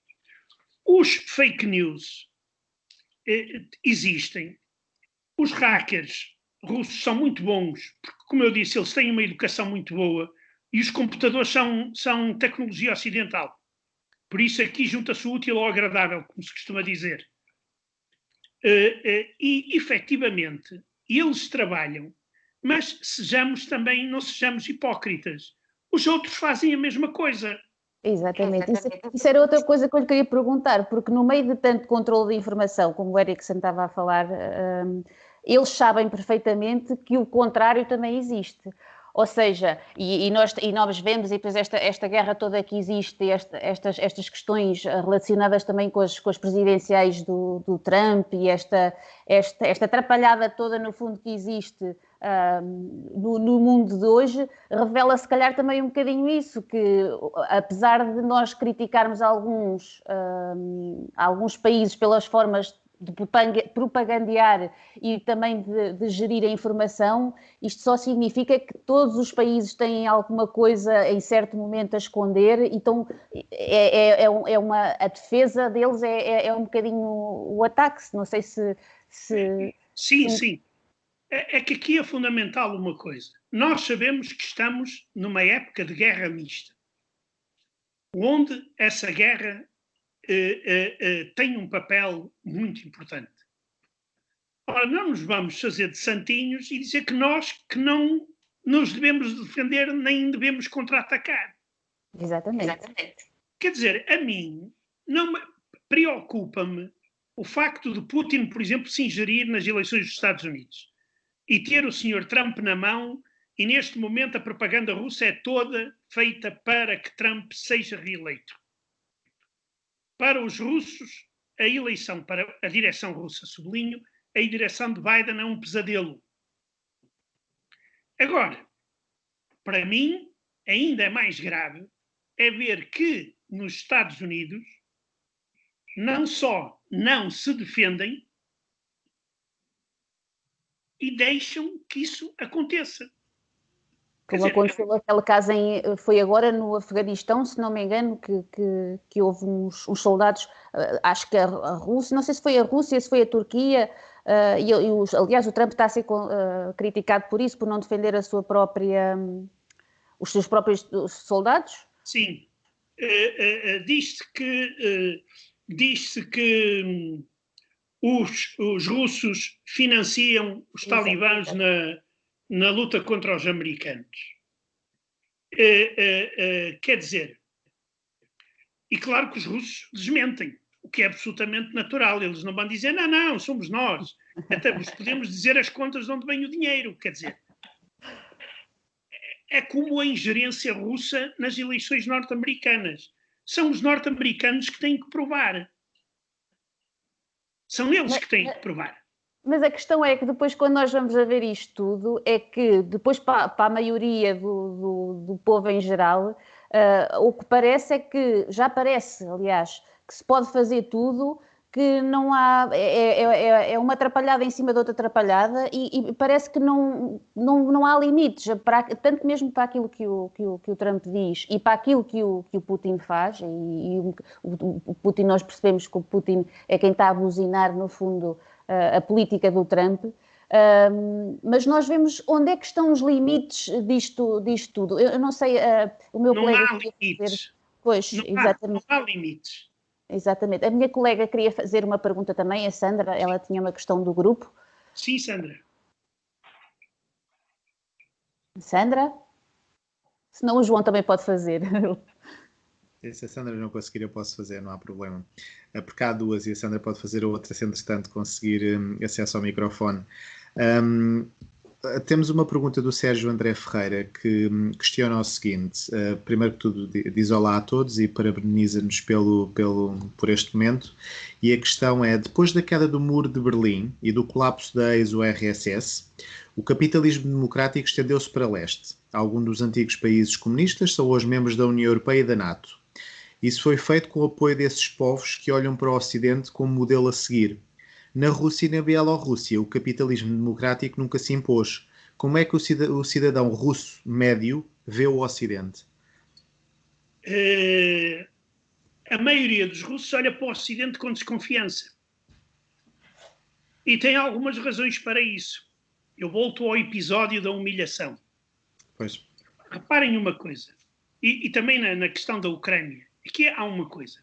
Os fake news uh, existem. Os hackers russos são muito bons, porque, como eu disse, eles têm uma educação muito boa e os computadores são, são tecnologia ocidental. Por isso aqui junta-se o útil ao agradável, como se costuma dizer. Uh, uh, e, efetivamente, eles trabalham, mas sejamos também, não sejamos hipócritas. Os outros fazem a mesma coisa. Exatamente. Isso, isso, era outra coisa que eu lhe queria perguntar, porque no meio de tanto controle de informação, como o Erickson estava a falar, um, eles sabem perfeitamente que o contrário também existe. Ou seja, e, e, nós, e nós vemos, e depois esta, esta guerra toda que existe, esta, estas, estas questões relacionadas também com as, com as presidenciais do, do Trump e esta, esta, esta atrapalhada toda, no fundo, que existe no, no, mundo de hoje, revela se calhar também um bocadinho isso, que apesar de nós criticarmos alguns, alguns países pelas formas de propagandear e também de, de, gerir a informação, isto só significa que todos os países têm alguma coisa em certo momento a esconder, então é, é, é uma, a defesa deles é, é, é um bocadinho o ataque, não sei se... se sim, sim. É, é que aqui é fundamental uma coisa. Nós sabemos que estamos numa época de guerra mista, onde essa guerra tem um papel muito importante. Ora, não nos vamos fazer de santinhos e dizer que nós que não nos devemos defender nem devemos contra-atacar. Exatamente. Exatamente. Quer dizer, a mim não preocupa-me o facto de Putin, por exemplo, se ingerir nas eleições dos Estados Unidos e ter o senhor Trump na mão e neste momento a propaganda russa é toda feita para que Trump seja reeleito. Para os russos, a eleição para a direção russa, sublinho, a direção de Biden é um pesadelo. Agora, para mim, ainda mais grave é ver que nos Estados Unidos não só não se defendem e deixam que isso aconteça. Como aconteceu aquele caso em, foi agora no Afeganistão, se não me engano, que, que, que houve uns, uns, soldados, eh, acho que a, a, Rússia, não sei se foi a Rússia, se foi a Turquia, uh, e, e os, aliás o Trump está a ser uh, criticado por isso, por não defender a sua própria, um, os seus próprios soldados? Sim, uh, diz-se que, diz que um, os, os russos financiam os talibãs na na luta contra os americanos. Uh, uh, uh, quer dizer, e claro que os russos desmentem, o que é absolutamente natural. Eles não vão dizer, não, não, somos nós. Até podemos dizer as contas de onde vem o dinheiro. Quer dizer, é como a ingerência russa nas eleições norte-americanas. São os norte-americanos que têm que provar. São eles que têm que provar. Mas a questão é que depois, quando nós vamos a ver isto tudo, é que depois para, para a maioria do, do, do, povo em geral, uh, o que parece é que, já parece, aliás, que se pode fazer tudo, que não há, é, é, é, é uma atrapalhada em cima de outra atrapalhada e, e, parece que não, não, não há limites, para, tanto mesmo para aquilo que o, que, o, que o Trump diz e para aquilo que o, que o Putin faz, e, e o, o Putin, nós percebemos que o Putin é quem está a buzinar, no fundo, a política do Trump. Um, mas nós vemos onde é que estão os limites disto, disto tudo. Eu, eu não sei, uh, o meu não colega. Há limites. Pois, não exatamente. Há, não há limites. Exatamente. A minha colega queria fazer uma pergunta também, a Sandra, ela tinha uma questão do grupo. Sim, Sandra. Sandra? Senão o João também pode fazer. Se a Sandra não conseguir, eu posso fazer, não há problema. Eh, porque há duas e a Sandra pode fazer outra, se entretanto conseguir um, acesso ao microfone. Um, temos uma pergunta do Sérgio André Ferreira que hum, questiona o seguinte: uh, primeiro que tudo, diz olá a todos e parabeniza-nos pelo, pelo, por este momento. E a questão é: depois da queda do Muro de Berlim e do colapso da ex-URSS, o capitalismo democrático estendeu-se para leste. Alguns dos antigos países comunistas são hoje membros da União Europeia e da NATO. Isso foi feito com o apoio desses povos que olham para o Ocidente como modelo a seguir na Rússia e na Bielorrússia, o capitalismo democrático nunca se impôs. Como é que o cidadão russo médio vê o Ocidente? Uh, a maioria dos russos olha para o Ocidente com desconfiança. E tem algumas razões para isso. Eu volto ao episódio da humilhação. Pois. Reparem uma coisa, e, e também na, na, questão da Ucrânia, aqui há uma coisa.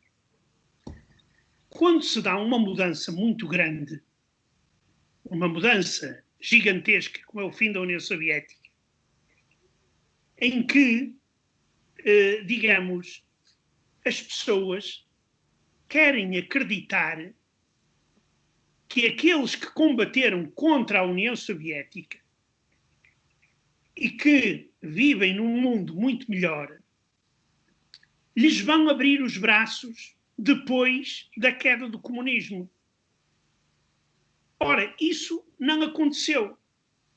Quando se dá uma mudança muito grande, uma mudança gigantesca, como é o fim da União Soviética, em que, eh, digamos, as pessoas querem acreditar que aqueles que combateram contra a União Soviética e que vivem num mundo muito melhor, lhes vão abrir os braços depois da queda do comunismo. Ora, isso não aconteceu.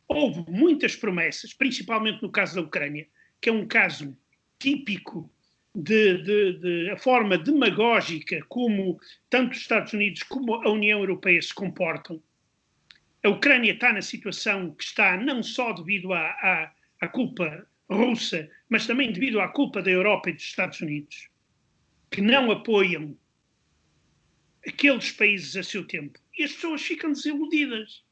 Houve muitas promessas, principalmente no caso da Ucrânia, que é um caso típico de, de, de, a forma demagógica como tanto os Estados Unidos como a União Europeia se comportam. A Ucrânia está na situação que está não só devido à, à, à culpa russa, mas também devido à culpa da Europa e dos Estados Unidos que não apoiam aqueles países a seu tempo. E as pessoas ficam desiludidas.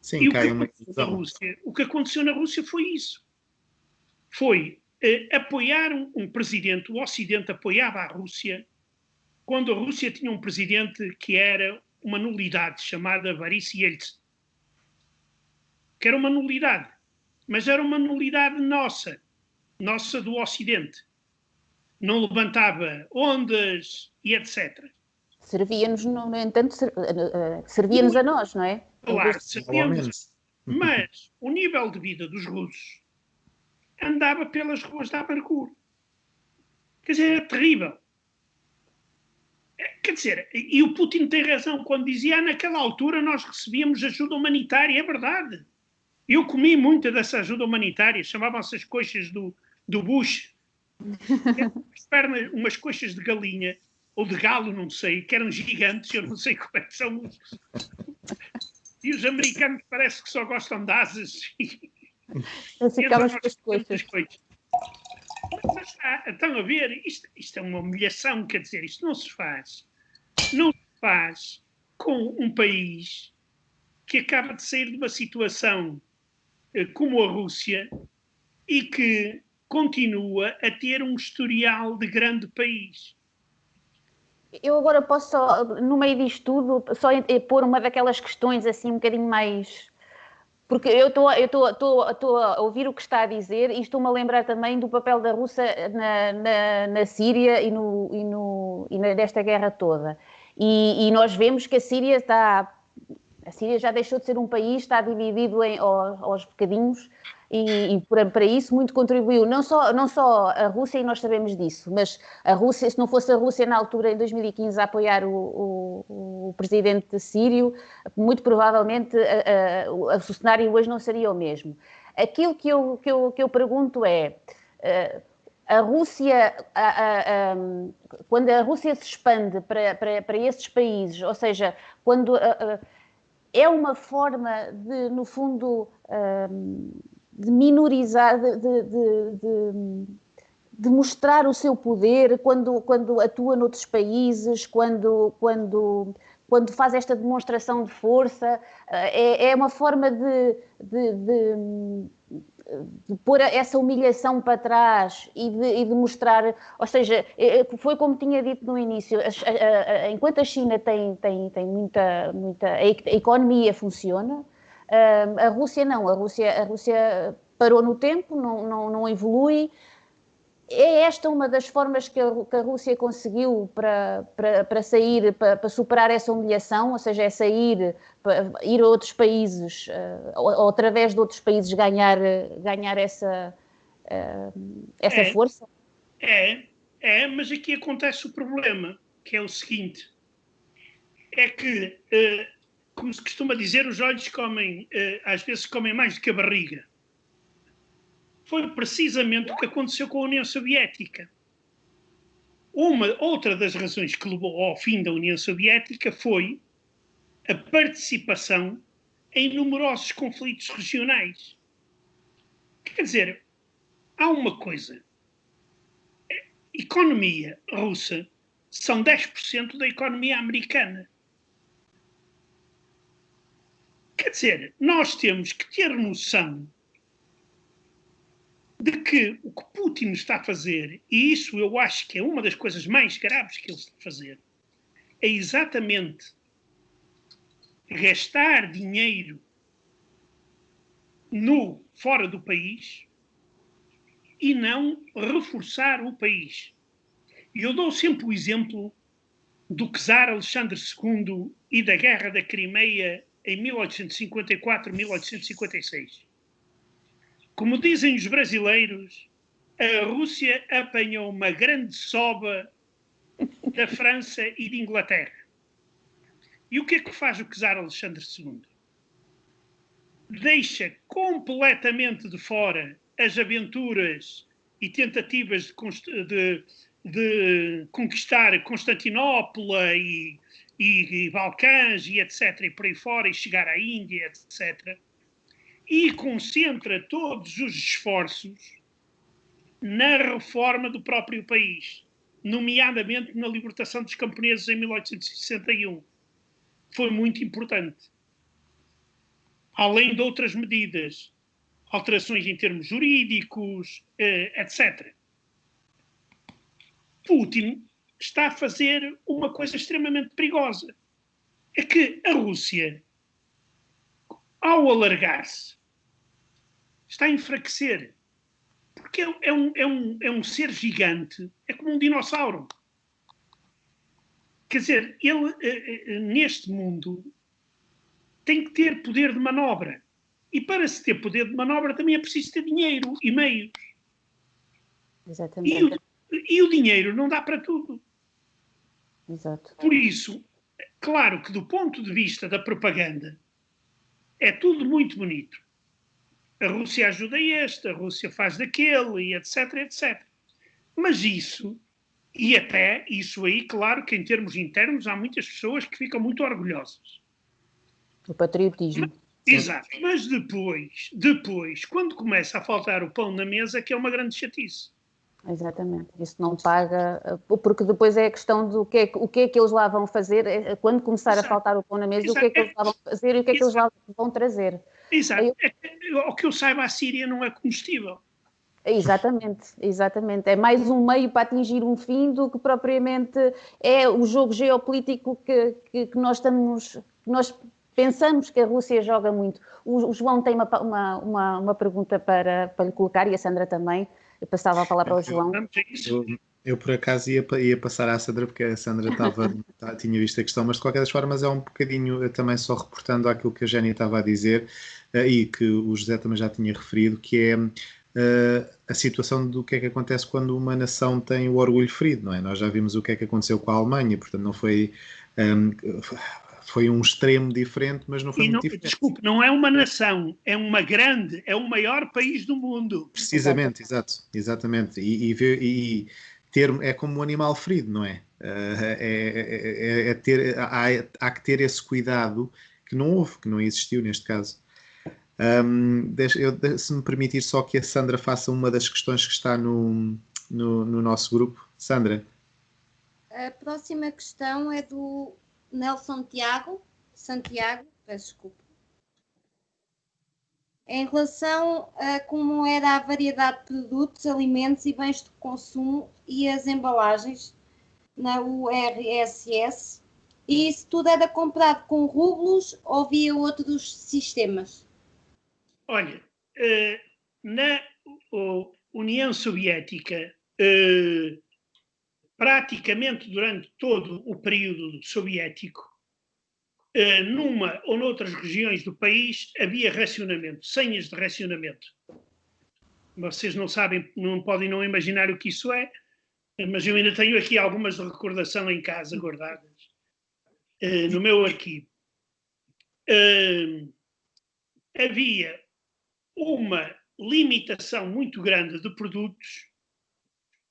Sim, e o que, na Rússia, o que aconteceu na Rússia foi isso. Foi eh, apoiar um, um, presidente, o Ocidente apoiava a Rússia, quando a Rússia tinha um presidente que era uma nulidade, chamada Boris Yeltsin. Que era uma nulidade. Mas era uma nulidade nossa, nossa do Ocidente não levantava ondas e etc. Servia-nos, no entanto, eh, servia-nos a nós, não é? Claro, servia-nos. Mas o nível de vida dos russos andava pelas ruas da amargura. Quer dizer, era terrível. É, quer dizer, e o Putin tem razão quando dizia ah, naquela altura nós recebíamos ajuda humanitária. É verdade. Eu comi muita dessa ajuda humanitária, chamavam-se as coxas do, do Bush umas pernas, umas coxas de galinha ou de galo, não sei, que eram gigantes, eu não sei como é que são. E os americanos parece que só gostam de asas. E, aquelas coisas. coisas. Mas, ah, estão a ver, isto, isto é uma humilhação, quer dizer, isto não se faz. Não se faz com um país que acaba de sair de uma situação como a Rússia e que continua a ter um historial de grande país. Eu agora posso, só, no meio disto tudo, só pôr uma daquelas questões assim um bocadinho mais. Porque eu estou a ouvir o que está a dizer e estou-me a lembrar também do papel da Rússia na, na, na Síria e, no, e, no, e nesta guerra toda. E, e, nós vemos que a Síria está. A Síria já deixou de ser um país, está dividido em, aos, aos bocadinhos e, e para, para, isso muito contribuiu, não só, não só a Rússia, e nós sabemos disso, mas a Rússia, se não fosse a Rússia na altura, em 2015, a apoiar o, o, o presidente sírio, muito provavelmente a, a, o cenário hoje não seria o mesmo. Aquilo que eu, que eu, que eu pergunto é. Eh, a Rússia, a, a, a, quando a Rússia se expande para, para, para esses países, ou seja, quando é uma forma de, no fundo, de minorizar, de, de, de, de, mostrar o seu poder quando, quando atua noutros países, quando, quando, quando faz esta demonstração de força. Eh, é, é uma forma de, de, pôr essa humilhação para trás e de, e de, mostrar, ou seja, é, é, foi como tinha dito no início, enquanto a China tem, tem, tem muita, muita, a economia funciona, Uh, a Rússia não, a Rússia, a Rússia parou no tempo, não, não, não evolui. É esta uma das formas que a, que a Rússia conseguiu para, para, para sair, para, para, superar essa humilhação, ou seja, é sair, ir a outros países, uh, ou, ou, através de outros países ganhar, ganhar essa, uh, essa é, força? É, é, mas aqui acontece o problema, que é o seguinte, é que, uh, como se costuma dizer, os olhos comem, às vezes comem mais do que a barriga foi precisamente o que aconteceu com a União Soviética. Uma, outra das razões que levou ao fim da União Soviética foi a participação em numerosos conflitos regionais. Quer dizer, há uma coisa. A economia russa são 10% da economia americana. Quer dizer, nós temos que ter noção de que o que Putin está a fazer, e isso eu acho que é uma das coisas mais graves que ele está a fazer, é exatamente gastar dinheiro no fora do país e não reforçar o país. E eu dou sempre o exemplo do czar Alexandre II e da Guerra da Crimeia em 1854-1856. Como dizem os brasileiros, a Rússia apanhou uma grande soba da França e de Inglaterra. E o que é que faz o czar Alexandre II? Deixa completamente de fora as aventuras e tentativas de, de, de conquistar Constantinopla e, e, e Balcãs e etc. e por aí fora, e chegar à Índia, etc e concentra todos os esforços na reforma do próprio país, nomeadamente na libertação dos camponeses em 1861. Foi muito importante. Além de outras medidas, alterações em termos jurídicos, eh, etc. Putin está a fazer uma coisa extremamente perigosa. É que a Rússia, ao alargar-se, está a enfraquecer. Porque é, é, um, é, um, é um ser gigante, é como um dinossauro. Quer dizer, ele, eh, eh, neste mundo, tem que ter poder de manobra. E para se ter poder de manobra também é preciso ter dinheiro e meios. Exatamente. E o, e o dinheiro não dá para tudo. Exato. Por isso, claro que do ponto de vista da propaganda, é tudo muito bonito a Rússia ajuda este, a Rússia faz daquele, e etc, etc. Mas isso, e até isso aí, claro que em termos internos há muitas pessoas que ficam muito orgulhosas. O patriotismo. Mas, exato. Mas depois, depois, quando começa a faltar o pão na mesa, que é uma grande chatice. Exatamente, isso não paga, porque depois é a questão do que é, o que é que eles lá vão fazer, é, quando começar Exato. a faltar o pão na mesa, Exato. o que é que eles lá vão fazer e o que é que Exato. eles lá vão trazer. Exato. Eu... É ao que eu saiba, a Síria não é combustível. Exatamente, exatamente. É mais um meio para atingir um fim do que propriamente é o jogo geopolítico que, que, que nós estamos, que nós pensamos que a Rússia joga muito. O, o João tem uma, uma, uma, uma, pergunta para, para lhe colocar e a Sandra também. Eu passava a palavra ao João. Eu, eu, por acaso ia, ia passar à Sandra, porque a Sandra estava, tá, tinha visto a questão, mas de qualquer das formas é um bocadinho também só reportando aquilo que a Jenny estava a dizer e que o José também já tinha referido, que é uh, a situação do que é que acontece quando uma nação tem o orgulho ferido, não é? Nós já vimos o que é que aconteceu com a Alemanha, portanto não foi. Um, ehm, foi um extremo diferente, mas não foi e muito diferente. Desculpe, não é uma nação, é uma grande, é o maior país do mundo. Precisamente, exato, exatamente. E, e, e ter, é como um animal ferido, não é? Uh, é, é, é, ter, há, há, que ter esse cuidado que não houve, que não existiu neste caso. Um, eu, se me permitir só que a Sandra faça uma das questões que está no, no, no nosso grupo. Sandra. A próxima questão é do Nelson Tiago, Santiago, peço desculpa. Em relação a como era a variedade de produtos, alimentos e bens de consumo e as embalagens na URSS, e se tudo era comprado com rublos ou via outros sistemas? Olha, eh, na União Soviética eh, praticamente durante todo o período soviético, eh, numa ou noutras regiões do país havia racionamento, senhas de racionamento. Vocês não sabem, não podem não imaginar o que isso é, mas eu ainda tenho aqui algumas de recordação em casa guardadas no meu arquivo. Havia uma limitação muito grande de produtos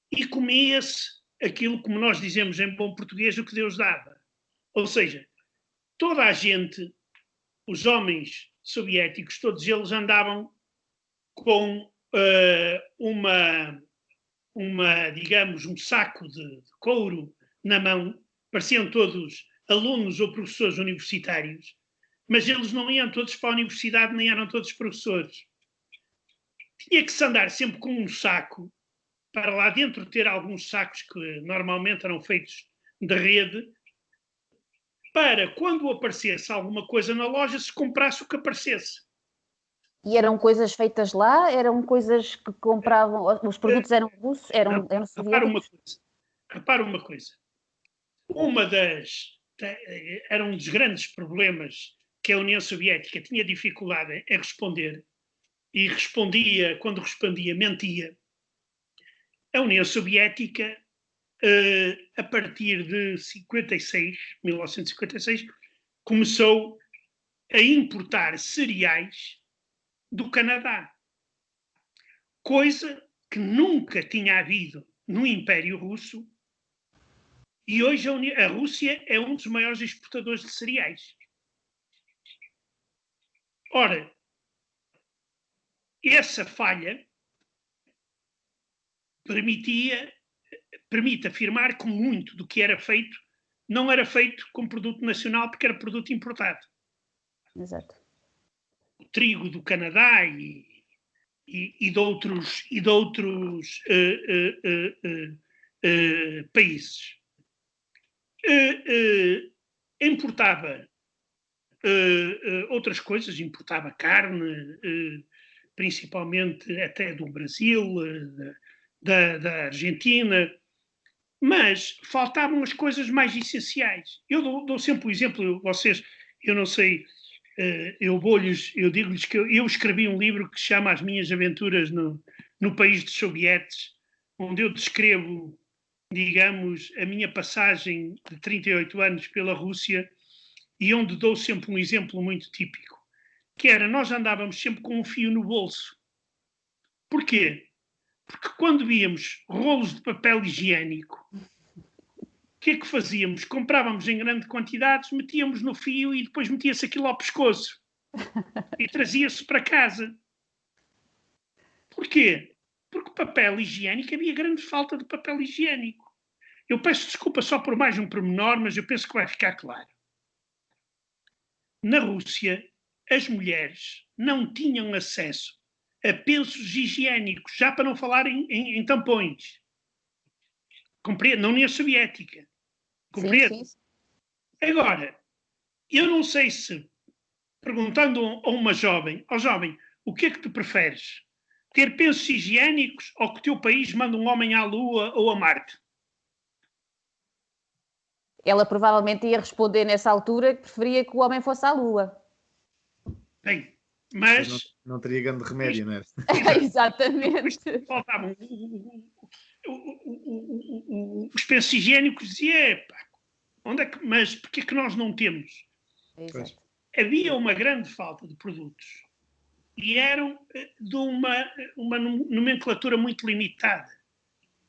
e comia-se aquilo como nós dizemos em bom português o que Deus dava. Ou seja, toda a gente, os homens soviéticos, todos eles andavam com uh, uma, uma, digamos, um saco de, de couro na mão, pareciam todos alunos ou professores universitários, mas eles não iam todos para a universidade, nem eram todos professores. Tinha que se andar sempre com um saco, para lá dentro ter alguns sacos que normalmente eram feitos de rede, para quando aparecesse alguma coisa na loja, se comprasse o que aparecesse. E eram coisas feitas lá? Eram coisas que compravam? Os produtos eram russos? Eram, eram repara uma coisa. Repara uma coisa. Uma das. Era um dos grandes problemas que a União Soviética tinha dificuldade em responder e respondia, quando respondia, mentia. A União Soviética uh, a partir de 56, 1956, começou a importar cereais do Canadá. Coisa que nunca tinha havido no Império Russo e hoje a, a Rússia é um dos maiores exportadores de cereais. Ora, essa falha permitia permite afirmar que muito do que era feito não era feito com produto nacional porque era produto importado. Exato. O trigo do Canadá e, e, e de outros, e de outros uh, uh, uh, países. importava outras coisas, importava carne, principalmente até do Brasil, da, da Argentina, mas faltavam as coisas mais essenciais. Eu dou, dou sempre o exemplo, vocês, eu não sei, uh, eu vou-lhes, eu digo-lhes que eu, eu, escrevi um livro que se chama As Minhas Aventuras no, no País dos Sovietes, onde eu descrevo, digamos, a minha passagem de 38 anos pela Rússia e onde dou sempre um exemplo muito típico, que era, nós andávamos sempre com um fio no bolso. Porquê? Porque quando víamos rolos de papel higiênico, o que é que fazíamos? Comprávamos em grande quantidade, metíamos no fio e depois metia-se aquilo ao pescoço e trazia-se para casa. Porquê? Porque papel higiênico havia grande falta de papel higiênico. Eu peço desculpa só por mais um pormenor, mas eu penso que vai ficar claro. Na Rússia, as mulheres não tinham acesso a pensos higiênicos, já para não falar em, em, em tampões. Compreendo? Na União Soviética. Compreendo? Sim, sim. Agora, eu não sei se, perguntando a uma jovem, ó oh, jovem, o que é que tu preferes? Ter pensos higiênicos ou que o teu país manda um homem à Lua ou a Marte? Ela provavelmente ia responder nessa altura que preferia que o homem fosse à Lua. Bem, mas. Não, não, teria grande remédio, não é? Exatamente. Faltavam os pensos higiênicos dizia, onde é que, mas porquê que nós não temos? Exato. Havia uma grande falta de produtos e eram eh, de uma, uma nomenclatura muito limitada,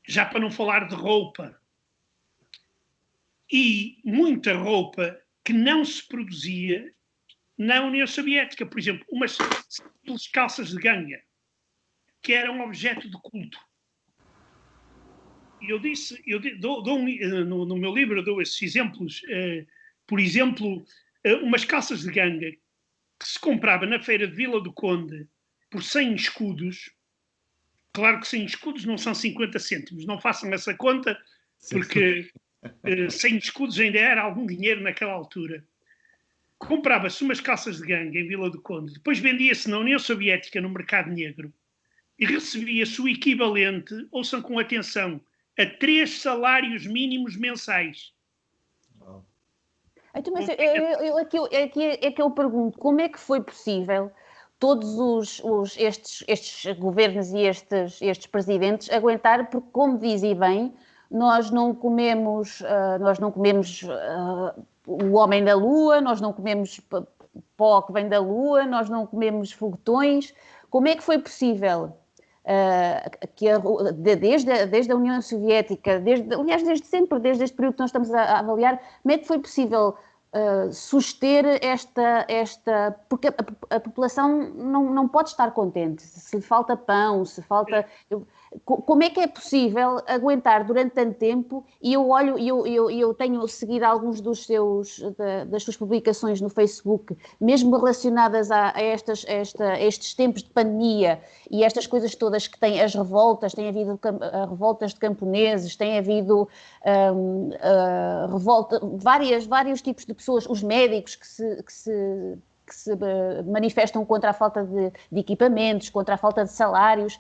já para não falar de roupa. E muita roupa que não se produzia na União Soviética, por exemplo, umas simples calças de ganga, que eram objeto de culto. Eu disse, eu dou, dou eh, no, no, meu livro dou esses exemplos, uh, por exemplo, uh, umas calças de ganga que se comprava na feira de Vila do Conde por 100 escudos, claro que 100 escudos não são 50 cêntimos, não façam essa conta, porque uh, 100 escudos ainda era algum dinheiro naquela altura comprava-se umas calças de gangue em Vila do Conde, depois vendia-se na União Soviética no mercado negro e recebia-se o equivalente, ouçam com atenção, a três salários mínimos mensais. Então, mas eu, eu, eu, aqui, aqui é que eu pergunto, como é que foi possível todos os, os, estes, estes governos e estes, estes presidentes aguentar, porque como dizem bem, nós não comemos, uh, nós não comemos uh, o homem da lua, nós não comemos pó que vem da lua, nós não comemos foguetões. Como é que foi possível uh, que a, desde, desde a União Soviética, desde, aliás, desde sempre, desde este período que nós estamos a, a avaliar, como é que foi possível uh, suster esta, esta. Porque a, a, população não, não pode estar contente. Se falta pão, se falta. Eu, como é que é possível aguentar durante tanto tempo? E eu olho, eu, eu, eu tenho seguido alguns dos seus, das suas publicações no Facebook, mesmo relacionadas a, a, estas, esta, estes tempos de pandemia e estas coisas todas que têm as revoltas, tem havido revoltas de camponeses, tem havido um, uh, revolta, várias, vários tipos de pessoas, os médicos que se, que se, que se manifestam contra a falta de, de equipamentos, contra a falta de salários.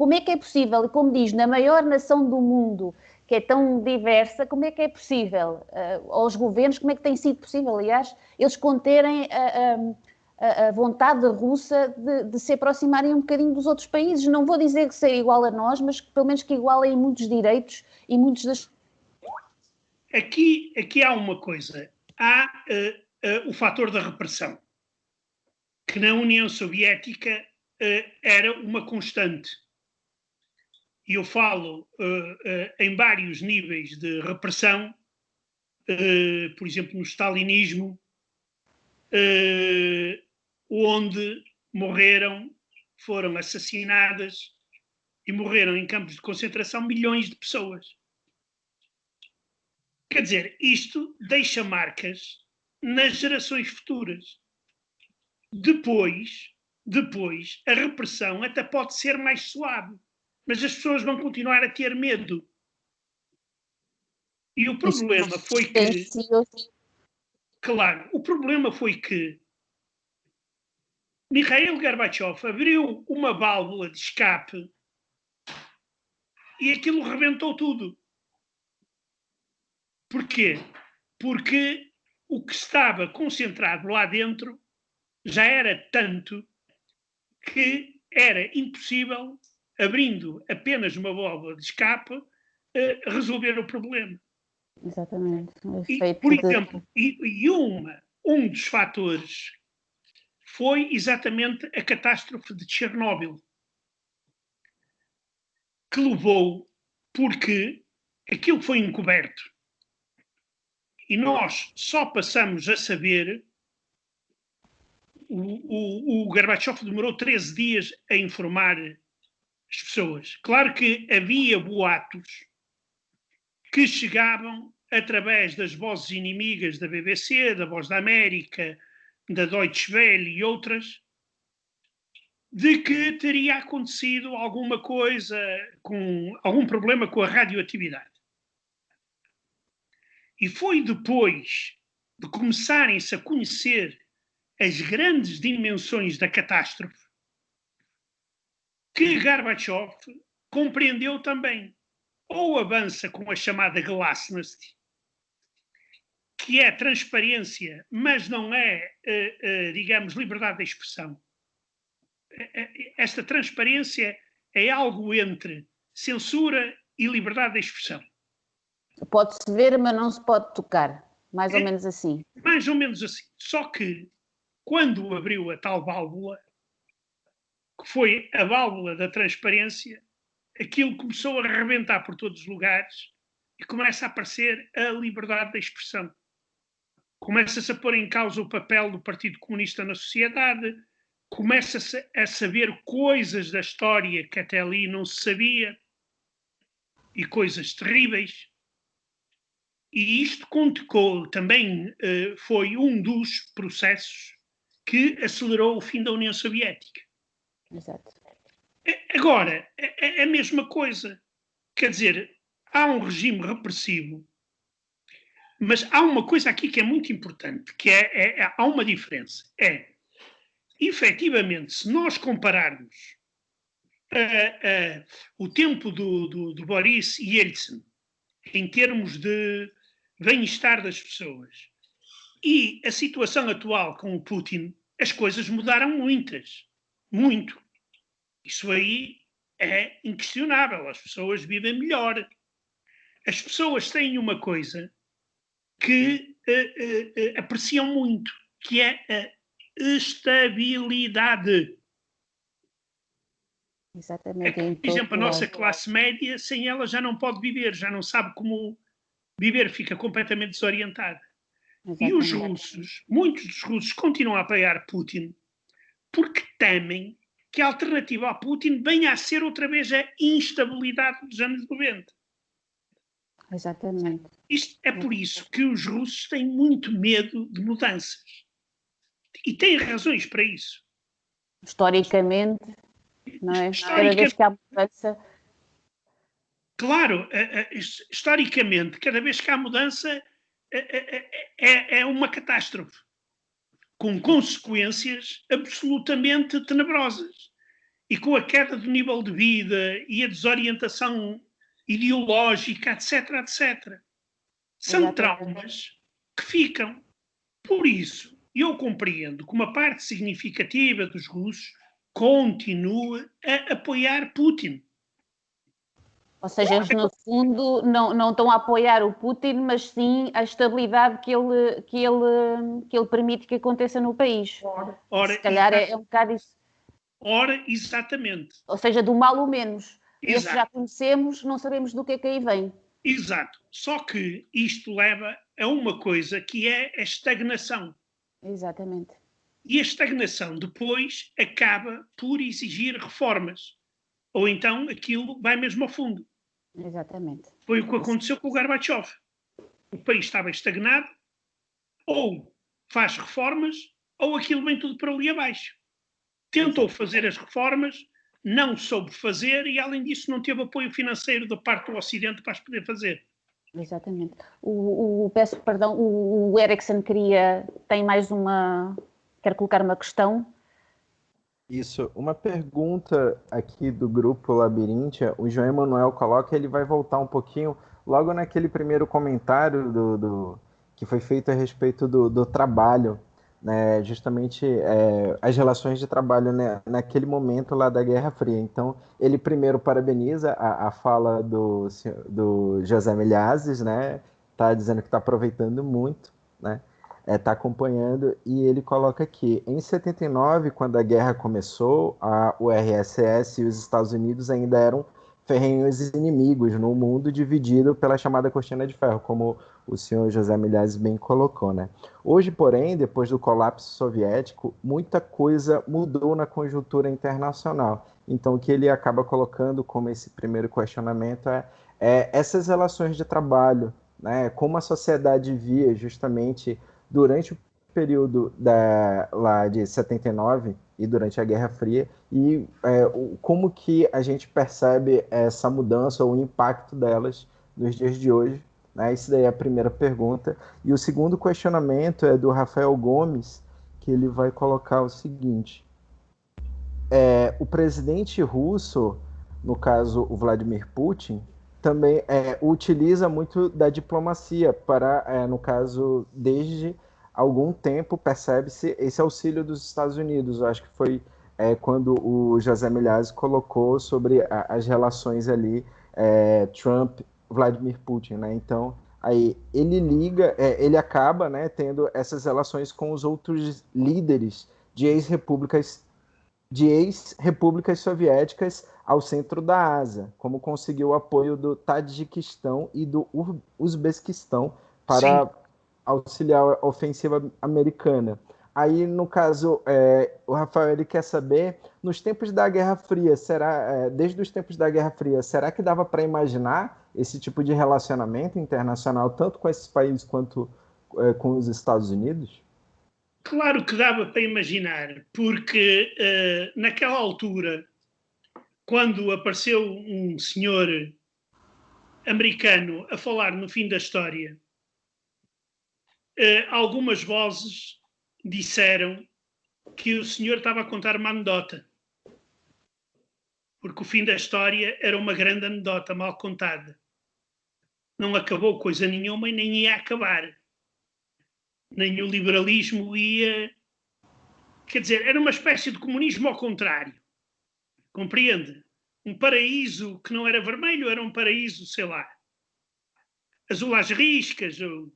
Como é que é possível, e como diz, na maior nação do mundo, que é tão diversa, como é que é possível, uh, aos governos, como é que tem sido possível, aliás, eles conterem a, a, a vontade russa de, de, se aproximarem um bocadinho dos outros países? Não vou dizer que seja igual a nós, mas pelo menos que igualem muitos direitos e muitos das. Aqui, aqui há uma coisa. Há uh, uh, o fator da repressão, que na União Soviética era uma constante e eu falo uh, uh, em vários níveis de repressão, uh, por exemplo, no stalinismo, onde morreram, foram assassinadas e morreram em campos de concentração milhões de pessoas. Quer dizer, isto deixa marcas nas gerações futuras. Depois, depois, a repressão até pode ser mais suave mas as pessoas vão continuar a ter medo. E o problema foi que. Claro, o problema foi que Mikhail Gorbachev abriu uma válvula de escape e aquilo rebentou tudo. Porquê? Porque o que estava concentrado lá dentro já era tanto que era impossível abrindo apenas uma válvula de escape, resolver o problema. Exatamente. E, por exemplo, e, e uma, um dos fatores foi exatamente a catástrofe de Chernobyl, que levou porque aquilo foi encoberto. E nós só passamos a saber. O, o, o Gorbachev demorou 13 dias a informar as pessoas. Claro que havia boatos que chegavam através das vozes inimigas da BBC, da Voz da América, da Deutsche Welle e outras, de que teria acontecido alguma coisa, com algum problema com a radioatividade. E foi depois de começarem-se a conhecer as grandes dimensões da catástrofe que Gorbachev compreendeu também. Ou avança com a chamada glasnost, que é transparência, mas não é, eh, eh, digamos, liberdade de expressão. Eh, esta transparência é algo entre censura e liberdade de expressão. Pode-se ver, mas não se pode tocar. Mais ou é, menos assim. Mais ou menos assim. Só que, quando abriu a tal válvula, que foi a válvula da transparência, aquilo começou a arrebentar por todos os lugares e começa a aparecer a liberdade da expressão. Começa-se a pôr em causa o papel do Partido Comunista na sociedade, começa-se a saber coisas da história que até ali não se sabia e coisas terríveis. E isto contou, também uh, foi um dos processos que acelerou o fim da União Soviética. Exato. É, agora, é, é, é a mesma coisa. Quer dizer, há um regime repressivo, mas há uma coisa aqui que é muito importante, que é, é, é há uma diferença. É, efetivamente, se nós compararmos uh, uh, o tempo do, do, do Boris Yeltsin em termos de bem-estar das pessoas e a situação atual com o Putin, as coisas mudaram muitas. Muito. Isso aí é inquestionável. As pessoas vivem melhor. As pessoas têm uma coisa que uh, uh, apreciam muito, que é a estabilidade. Exatamente. É, por exemplo, a nossa classe média, sem ela já não pode viver, já não sabe como viver, fica completamente desorientada. Exatamente. E os russos, muitos dos russos continuam a apoiar Putin porque temem que a alternativa a Putin venha a ser outra vez a instabilidade dos anos 90. Exatamente. Isto é por isso que os russos têm muito medo de mudanças. E têm razões para isso. Historicamente, não é? Cada vez que há mudança. Claro, historicamente, cada vez que há mudança é, é, é, é uma catástrofe com consequências absolutamente tenebrosas. E com a queda do nível de vida e a desorientação ideológica, etc, etc. São traumas que ficam. Por isso, eu compreendo que uma parte significativa dos russos continua a apoiar Putin. Ou seja, eles no fundo não, não estão a apoiar o Putin, mas sim a estabilidade que ele, que ele, que ele permite que aconteça no país. Ora, ora, Se calhar é, é, um bocado isso. Ora, exatamente. Ou seja, do mal o menos. Esse já conhecemos, não sabemos do que é que aí vem. Exato. Só que isto leva a uma coisa que é a estagnação. Exatamente. E a estagnação depois acaba por exigir reformas. Ou então aquilo vai mesmo ao fundo. Exatamente. Foi o que aconteceu com o Gorbachev. O país estava estagnado, ou faz reformas, ou aquilo vem tudo para ali abaixo. Tentou fazer as reformas, não soube fazer e, além disso, não teve apoio financeiro da parte do Ocidente para as poder fazer. Exatamente. O, o, peço perdão, o, o Ericsson queria, tem mais uma, quer colocar uma questão isso, uma pergunta aqui do grupo Labirintia, o João Emanuel coloca, ele vai voltar um pouquinho logo naquele primeiro comentário do, do que foi feito a respeito do, do trabalho, né, justamente é, as relações de trabalho né, naquele momento lá da Guerra Fria. Então, ele primeiro parabeniza a, a fala do, do José Milhazes, né, tá dizendo que está aproveitando muito, né, está é, tá acompanhando e ele coloca aqui: em 79, quando a guerra começou, a URSS e os Estados Unidos ainda eram ferrenhos inimigos no mundo dividido pela chamada cortina de ferro, como o senhor José Milhares bem colocou, né? Hoje, porém, depois do colapso soviético, muita coisa mudou na conjuntura internacional. Então, o que ele acaba colocando como esse primeiro questionamento é, é essas relações de trabalho, né? Como a sociedade via justamente durante o período da, lá de 79 e durante a Guerra Fria e é, como que a gente percebe essa mudança ou o impacto delas nos dias de hoje. Né? Isso daí é a primeira pergunta. E o segundo questionamento é do Rafael Gomes, que ele vai colocar o seguinte. É, o presidente russo, no caso o Vladimir Putin, também é, utiliza muito da diplomacia para, é, no caso, desde algum tempo percebe-se esse auxílio dos Estados Unidos. Eu acho que foi é, quando o José Milhazes colocou sobre a, as relações ali é, Trump-Vladimir Putin, né? Então, aí ele liga, é, ele acaba, né, tendo essas relações com os outros líderes de ex-repúblicas de ex-repúblicas soviéticas ao centro da Ásia, como conseguiu o apoio do Tadjiquistão e do Uzbequistão para Sim. auxiliar a ofensiva americana. Aí, no caso, é, o Rafael ele quer saber, nos tempos da Guerra Fria, será, é, desde os tempos da Guerra Fria, será que dava para imaginar esse tipo de relacionamento internacional, tanto com esses países quanto é, com os Estados Unidos? Claro que dava para imaginar, porque uh, naquela altura, quando apareceu um senhor americano a falar no fim da história, uh, algumas vozes disseram que o senhor estava a contar uma anedota. porque o fim da história era uma grande anedota mal contada. Não acabou coisa nenhuma e nem ia acabar. Nem o liberalismo ia. Quer dizer, era uma espécie de comunismo ao contrário. Compreende? Um paraíso que não era vermelho, era um paraíso, sei lá, azul às riscas, ou,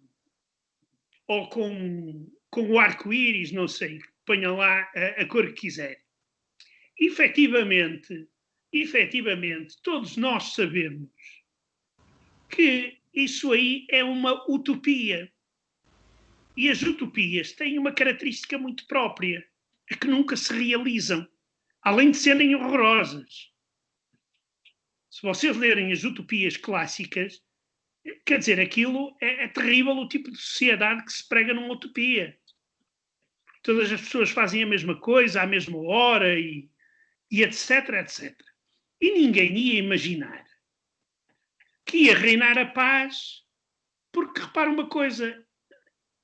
ou com, com o arco-íris, não sei, ponha lá a, a cor que quiser. Efetivamente, efetivamente, todos nós sabemos que isso aí é uma utopia. E as utopias têm uma característica muito própria, é que nunca se realizam, além de serem horrorosas. Se vocês lerem as utopias clássicas, quer dizer, aquilo é, é terrível o tipo de sociedade que se prega numa utopia. Todas as pessoas fazem a mesma coisa, à mesma hora e, e etc, etc. E ninguém ia imaginar que ia reinar a paz, porque repara uma coisa,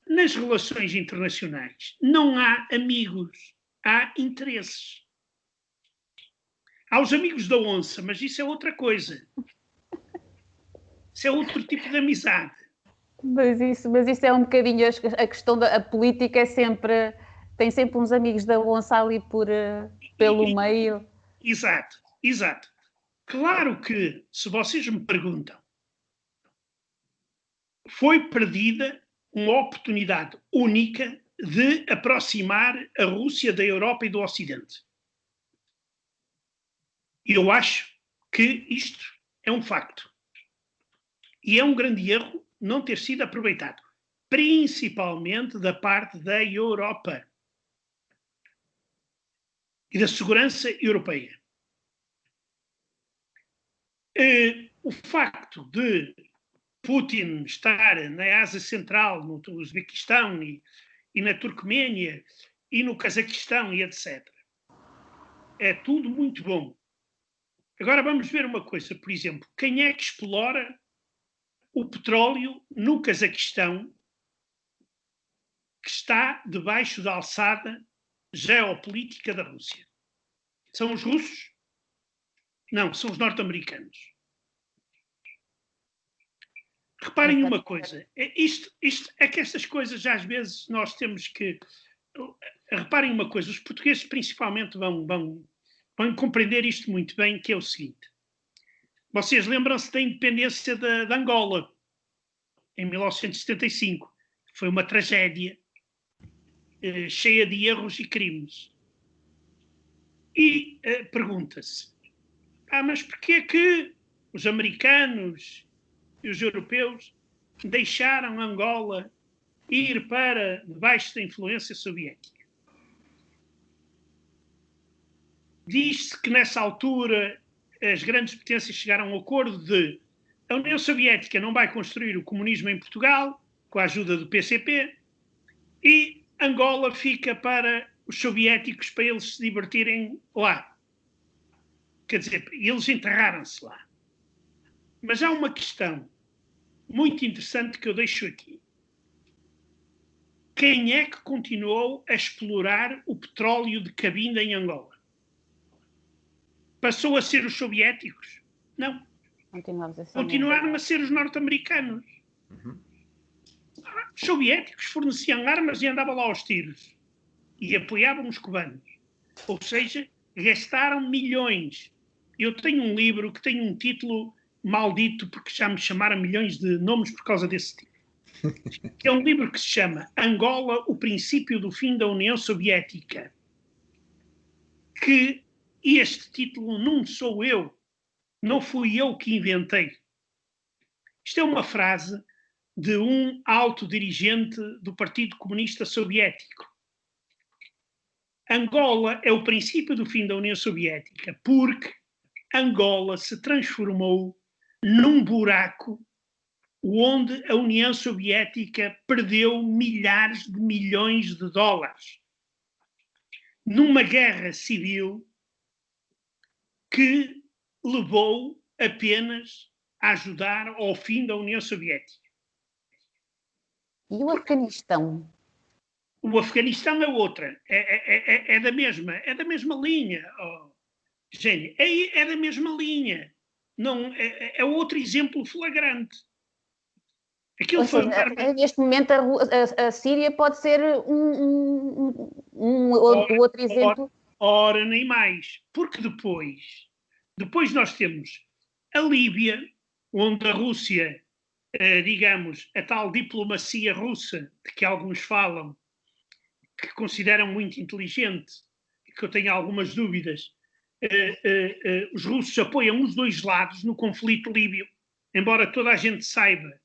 nas relações internacionais não há amigos, há interesses. Há os amigos da onça, mas isso é outra coisa. Isso é outro tipo de amizade. Mas isso, mas isso é um bocadinho a questão da a política é sempre tem sempre uns amigos da onça ali por, uh, pelo e, meio. Exato, exato. Claro que se vocês me perguntam, foi perdida uma oportunidade única de aproximar a Rússia da Europa e do Ocidente. Eu acho que isto é um facto. E é um grande erro não ter sido aproveitado, principalmente da parte da Europa e da segurança europeia. Uh, o facto de Putin estar na Ásia Central, no Uzbequistão e, e na Turcoménia e no Cazaquistão e etc. É tudo muito bom. Agora vamos ver uma coisa, por exemplo, quem é que explora o petróleo no Cazaquistão, que está debaixo da alçada geopolítica da Rússia. São os russos? Não, são os norte-americanos. Reparem uma coisa, é isto, isto, é que estas coisas às vezes nós temos que. Reparem uma coisa, os portugueses principalmente vão, vão, vão compreender isto muito bem, que é o seguinte. Vocês lembram-se da independência de, de Angola, em 1975. Foi uma tragédia eh, cheia de erros e crimes. E eh, pergunta-se: ah, mas porquê é que os americanos e os europeus deixaram Angola ir para debaixo da influência soviética? Diz-se que nessa altura as grandes potências chegaram a um acordo de a União Soviética não vai construir o comunismo em Portugal, com a ajuda do PCP, e Angola fica para os soviéticos, para eles se divertirem lá. Quer dizer, eles enterraram-se lá. Mas há uma questão muito interessante que eu deixo aqui. Quem é que continuou a explorar o petróleo de cabinda em Angola? Passou a ser os soviéticos? Não. Continuaram a ser os norte-americanos. Uhum. Os soviéticos forneciam armas e andavam lá aos tiros. E apoiavam os cubanos. Ou seja, gastaram milhões. Eu tenho um livro que tem um título maldito, porque já me chamaram milhões de nomes por causa desse título. é um livro que se chama Angola, o princípio do fim da União Soviética. Que este título não sou eu, não fui eu que inventei. Isto é uma frase de um alto dirigente do Partido Comunista Soviético. Angola é o princípio do fim da União Soviética, porque Angola se transformou num buraco onde a União Soviética perdeu milhares de milhões de dólares. Numa guerra civil que levou apenas a ajudar ao fim da União Soviética. E o Afeganistão? O Afeganistão é outra, é, é, é, é da mesma, é da mesma linha. Oh, Gênio, é, é da mesma linha. Não, é, é outro exemplo flagrante. Aquilo foi seja, Neste momento, a, a, a, Síria pode ser um, um, um, ora, outro exemplo. Ora, nem mais. Porque depois, depois nós temos a Líbia, onde a Rússia, eh, digamos, a tal diplomacia russa, de que alguns falam, que consideram muito inteligente, que eu tenho algumas dúvidas, eh, eh, os russos apoiam os dois lados no conflito líbio, embora toda a gente saiba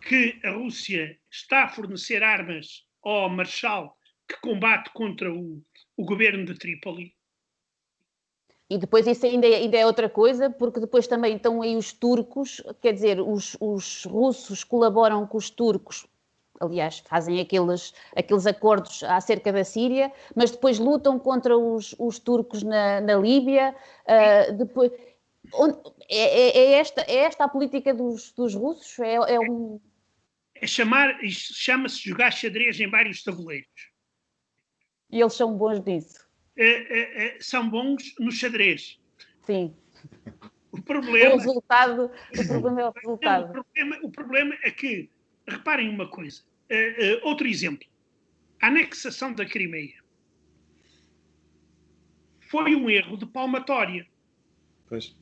que a Rússia está a fornecer armas ao Marshal que combate contra o, o governo de Trípoli. E depois isso ainda é, ainda é, outra coisa, porque depois também estão aí os turcos, quer dizer, os, os russos colaboram com os turcos, aliás, fazem aqueles, aqueles acordos acerca da Síria, mas depois lutam contra os, os turcos na, na Líbia, uh, depois... Onde, é, é, é, esta, é esta a política dos, dos russos? É, é um é chamar, chama-se jogar xadrez em vários tabuleiros. E eles são bons nisso? É, é, é, são bons no xadrez. Sim. O problema, o resultado, o problema é o resultado. o, problema, o problema é que, reparem uma coisa, uh, uh, outro exemplo, a anexação da Crimeia foi um erro de palmatória. Pois.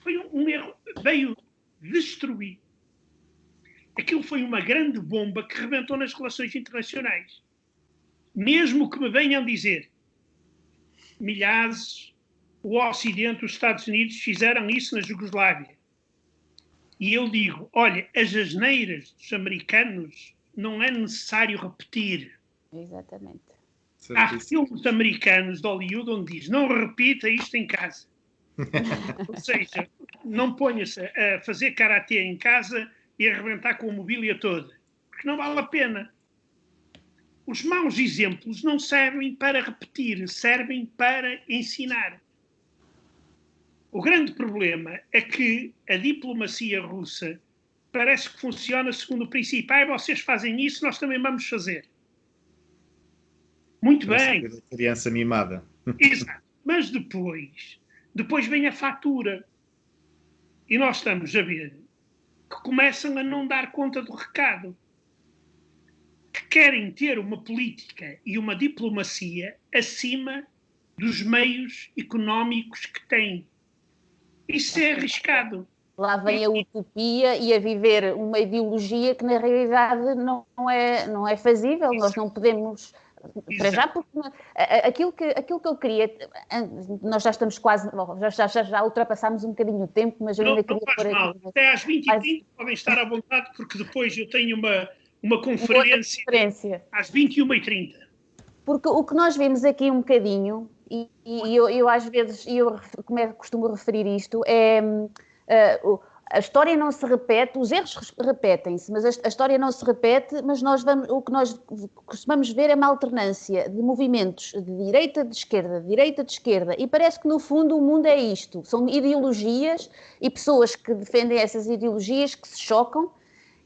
Foi um, um erro, veio destruir aquilo foi uma grande bomba que rebentou nas relações internacionais. Mesmo que me venham dizer, milhares, o Ocidente, os Estados Unidos fizeram isso na Jugoslávia. E eu digo, olha, as asneiras dos americanos não é necessário repetir. Exatamente. Há filmes americanos de Hollywood onde diz, não repita isto em casa. Ou seja, não ponha-se a fazer karatê em casa e arrebentar com a mobília toda. Porque não vale a pena. Os maus exemplos não servem para repetir, servem para ensinar. O grande problema é que a diplomacia russa parece que funciona segundo o princípio: ah, vocês fazem isso, nós também vamos fazer. Muito parece bem. Criança mimada. Exato. Mas depois, depois vem a fatura. E nós estamos a ver que começam a não dar conta do recado. Que querem ter uma política e uma diplomacia acima dos meios económicos que têm. Isso é arriscado. Lá vem a utopia e a viver uma ideologia que na realidade não é, não é fazível. Nós não podemos para já, porque aquilo que, aquilo que eu queria, nós já estamos quase, já, já, já ultrapassámos um bocadinho o tempo, mas eu não, ainda queria não pôr mal. aqui. Até às 20 h 30 podem estar à vontade, porque depois eu tenho uma, uma conferência, conferência. às 21h30. Porque o que nós vemos aqui um bocadinho, e, e eu, eu, às vezes, eu como é que costumo referir isto, é uh, a história não se repete, os erros repetem-se, mas a, história não se repete, mas nós vamos, o que nós costumamos ver é uma alternância de movimentos de direita, de esquerda, de direita, de esquerda, e parece que no fundo o mundo é isto, são ideologias e pessoas que defendem essas ideologias que se chocam,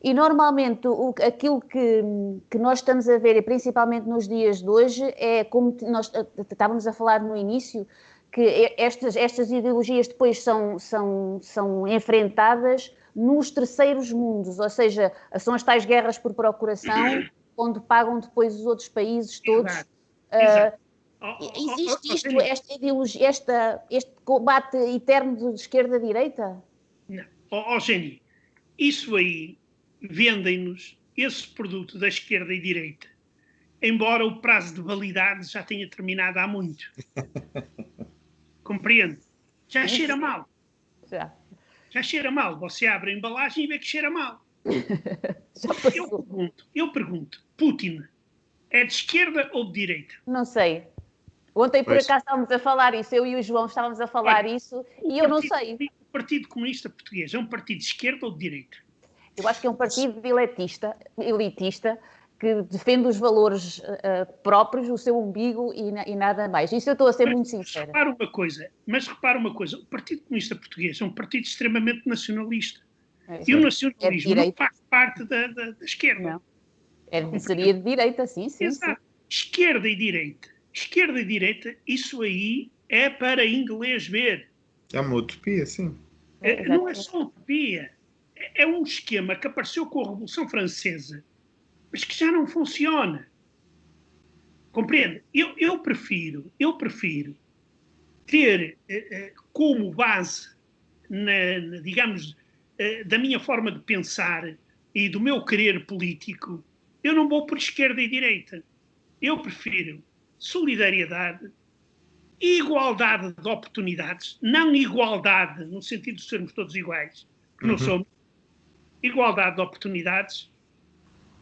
e normalmente o, aquilo que, que nós estamos a ver, e principalmente nos dias de hoje, é como nós estávamos a falar no início, que estas, estas ideologias depois são, são, são enfrentadas nos terceiros mundos, ou seja, são as tais guerras por procuração, onde pagam depois os outros países todos. Exato. Exato. Uh, existe isto, esta ideologia, esta, este combate eterno de esquerda-direita? Não. Oh, oh, isso aí vendem-nos esse produto da esquerda e direita, embora o prazo de validade já tenha terminado há muito. Compreende? Já cheira mal. Já. Já cheira mal. Você abre a embalagem e vê que cheira mal. eu pergunto, eu pergunto, Putin é de esquerda ou de direita? Não sei. Ontem, por pois. acaso, estávamos a falar isso, eu e o João estávamos a falar Olha, isso e eu não sei. O Partido Comunista Português é um partido de esquerda ou de direita? Eu acho que é um partido elitista, elitista que defende os valores uh, próprios, o seu umbigo e, e, nada mais. Isso eu estou a ser mas, muito sincera. Repara uma coisa, mas repara uma coisa, o Partido Comunista Português é um partido extremamente nacionalista. É, e o nacionalismo é não faz parte da, da, da esquerda. Não. É, seria de direita, sim, sim, Exato. Sim. Esquerda e direita. Esquerda e direita, isso aí é para inglês ver. É uma utopia, sim. É, não é só utopia. É, um esquema que apareceu com a Revolução Francesa, mas que já não funciona. Compreende? Eu, eu prefiro, eu prefiro ter eh, eh, como base, na, na, digamos, eh, da minha forma de pensar e do meu querer político, eu não vou por esquerda e direita. Eu prefiro solidariedade, igualdade de oportunidades, não igualdade no sentido de sermos todos iguais, porque uhum. não somos, igualdade de oportunidades,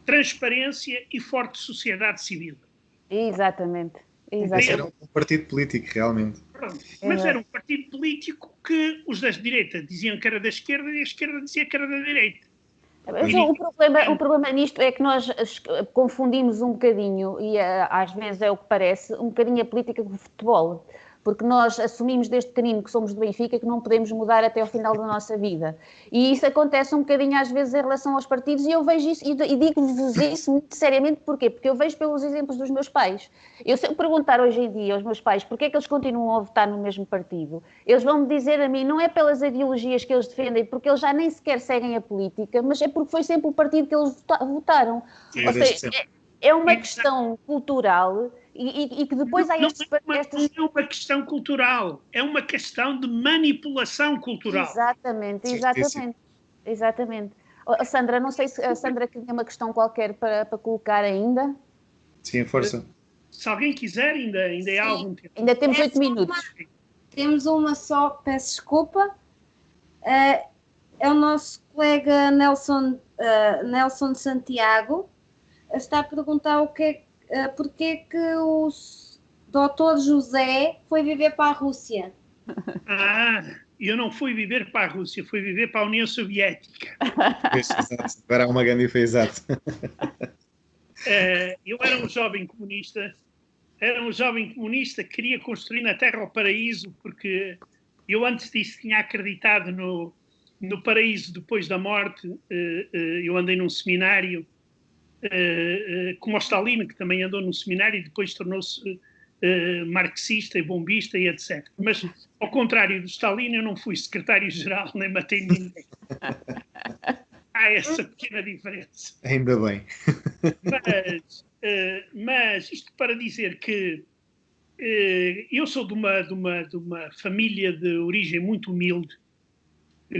transparência e forte sociedade civil. Exatamente. Exatamente. Era um partido político, realmente. Pronto. Mas era um partido político que os da direita diziam que era da esquerda e a esquerda dizia que era da direita. Mas o problema, o problema nisto é que nós confundimos um bocadinho, e eh, às vezes é o que parece, um bocadinho a política com o futebol porque nós assumimos desde pequenino que somos do Benfica que não podemos mudar até ao final da nossa vida. E isso acontece um bocadinho às vezes em relação aos partidos e eu vejo isso, e, digo-vos isso muito seriamente, porquê? Porque eu vejo pelos exemplos dos meus pais. Eu se eu perguntar hoje em dia aos meus pais porquê é que eles continuam a votar no mesmo partido, eles vão me dizer a mim, não é pelas ideologias que eles defendem, porque eles já nem sequer seguem a política, mas é porque foi sempre o partido que eles votaram. Ou seja, é, é uma questão cultural e, e, que depois há estes, não, é uma, estas... não é uma questão cultural, é uma questão de manipulação cultural. Exatamente, exatamente. Sim, sim. Exatamente. Oh, Sandra, não sei se a Sandra tinha uma questão qualquer para, para colocar ainda. Sim, força. Se alguém quiser, ainda, ainda há algum tempo. Ainda temos oito minutos. Uma, temos uma só, peço desculpa. Uh, é o nosso colega Nelson, uh, Nelson Santiago. Está a perguntar o que é uh, porque que o doutor José foi viver para a Rússia? Ah, eu não fui viver para a Rússia, fui viver para a União Soviética. Há uma grande exato. Uh, eu era um jovem comunista, era um jovem comunista que queria construir na Terra o paraíso, porque eu antes disso tinha acreditado no, no paraíso depois da morte. Uh, uh, eu andei num seminário como o Stalin, que também andou no seminário e depois tornou-se uh, marxista e bombista e etc. Mas, ao contrário do Stalin, eu não fui secretário-geral nem matei ninguém. Há essa pequena diferença. Ainda bem. Mas, mas isto para dizer que eu sou de uma, de, uma, de uma família de origem muito humilde,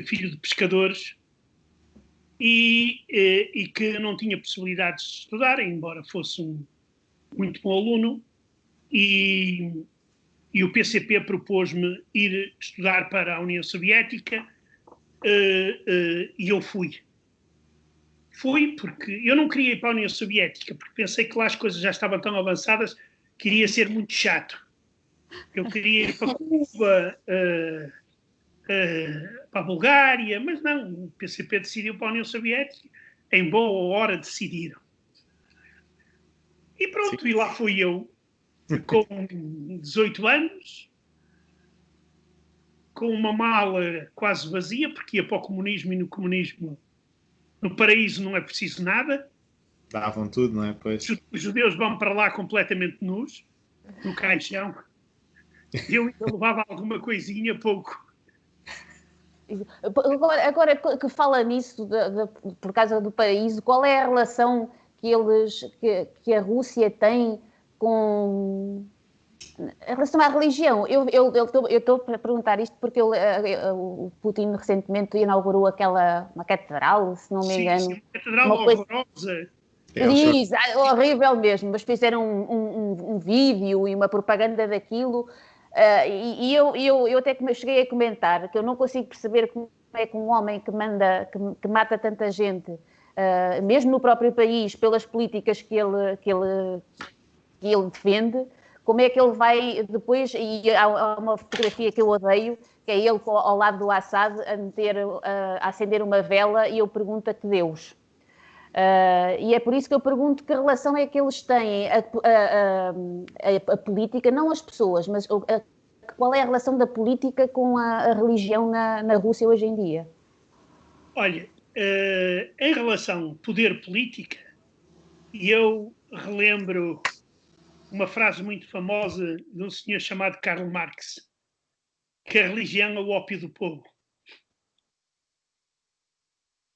filho de pescadores, e, eh, e, que não tinha possibilidades de estudar, embora fosse um muito bom aluno, e, e o PCP propôs-me ir estudar para a União Soviética uh, uh, e eu fui. Fui porque eu não queria ir para a União Soviética, porque pensei que lá as coisas já estavam tão avançadas que iria ser muito chato. Eu queria ir para Cuba, uh, para a Bulgária, mas não, o PCP decidiu para a União Soviética, em boa hora decidiram. E pronto, Sim. e lá fui eu, com 18 anos, com uma mala quase vazia, porque ia para o comunismo e no comunismo, no paraíso não é preciso nada. Davam tudo, não é? Pois. Os judeus vão para lá completamente nus, no caixão. Eu ainda levava alguma coisinha, pouco. Agora, agora que fala nisso, de, de, por causa do paraíso, qual é a relação que eles, que, que a Rússia tem com em relação à religião, eu estou a perguntar isto porque eu, o Putin recentemente inaugurou aquela uma catedral, se não me engano. Sim, sim, catedral uma coisa... horrorosa. Diz, é horrível mesmo, mas fizeram um, um, um, vídeo e uma propaganda daquilo Uh, e, e eu, eu, eu até cheguei a comentar que eu não consigo perceber como é que um homem que manda, que, que mata tanta gente, uh, mesmo no próprio país, pelas políticas que ele, que, ele, que ele defende, como é que ele vai depois, e há, uma fotografia que eu odeio, que é ele ao lado do Assad a, meter, a acender uma vela e eu pergunto a que Deus. Uh, e é por isso que eu pergunto que relação é que eles têm a, a, a, a política, não as pessoas, mas qual é a relação da política com a, religião na, na, Rússia hoje em dia? Olha, uh, em relação ao poder política, eu relembro uma frase muito famosa de um senhor chamado Karl Marx, que a religião é o ópio do povo.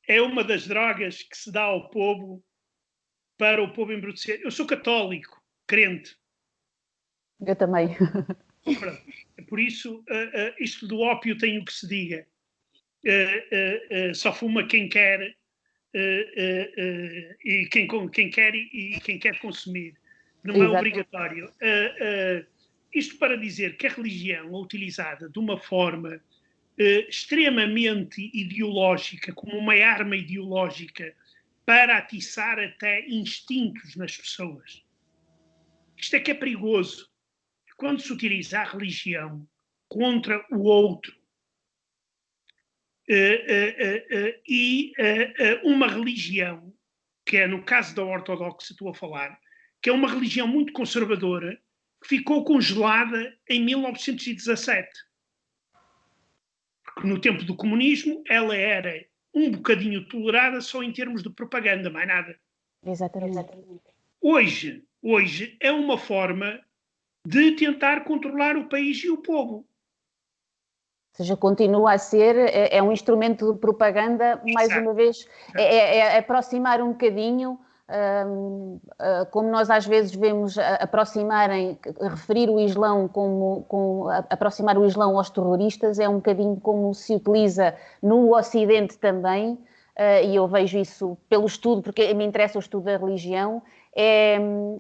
É uma das drogas que se dá ao povo para o povo embrutecer. Eu sou católico, crente. Eu também. Por isso, uh, uh, isto do ópio tem o que se diga. Uh, só fuma quem quer e quem, quem quer e, e, quem quer consumir. Não é obrigatório. isto para dizer que a religião é utilizada de uma forma extremamente ideológica, como uma arma ideológica, para atiçar até instintos nas pessoas. Isto é que é perigoso quando se utiliza a religião contra o outro uh, uh, uh, e uma religião, que é no caso da ortodoxa, estou a falar, que é uma religião muito conservadora, que ficou congelada em 1917. No tempo do comunismo ela era um bocadinho tolerada só em termos de propaganda, mais nada. Exatamente. Hoje, hoje é uma forma de tentar controlar o país e o povo. Ou seja, continua a ser, é, é um instrumento de propaganda, mais Exato. uma vez, é, é, é, aproximar um bocadinho, como nós às vezes vemos aproximarem, referir o Islão como, como aproximar o Islão aos terroristas, é um bocadinho como se utiliza no Ocidente também, uh, e eu vejo isso pelo estudo, porque me interessa o estudo da religião, é,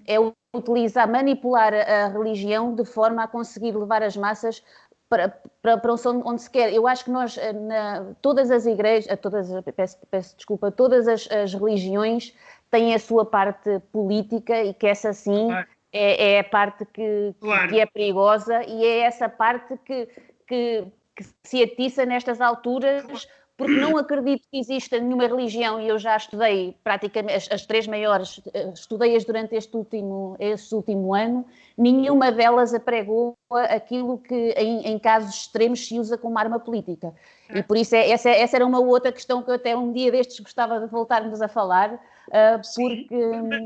é utilizar, manipular a religião de forma a conseguir levar as massas para, para, para onde se quer. Eu acho que nós, eh, na, todas as igrejas, todas, peço, peço desculpa, todas as, as, religiões têm a sua parte política e que essa sim claro. é, é, a parte que, claro. que, é perigosa e é essa parte que, que, que se atiça nestas alturas porque não acredito que exista nenhuma religião, e eu já estudei praticamente as, as três maiores, eh, estudei-as durante este último, este último ano, nenhuma delas apregou aquilo que em, em, casos extremos se usa como arma política. E por isso é, essa, essa, era uma outra questão que eu até um dia destes gostava de voltarmos a falar, porque... Sim,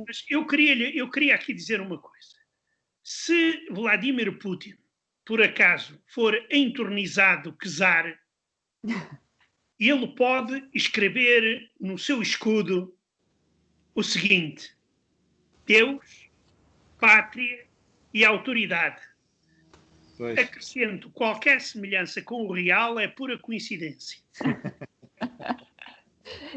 mas eu queria, eu queria aqui dizer uma coisa. Se Vladimir Putin, por acaso, for entornizado czar ele pode escrever no seu escudo o seguinte: Deus, pátria e autoridade. Pois. Acrescento, qualquer semelhança com o real é pura coincidência.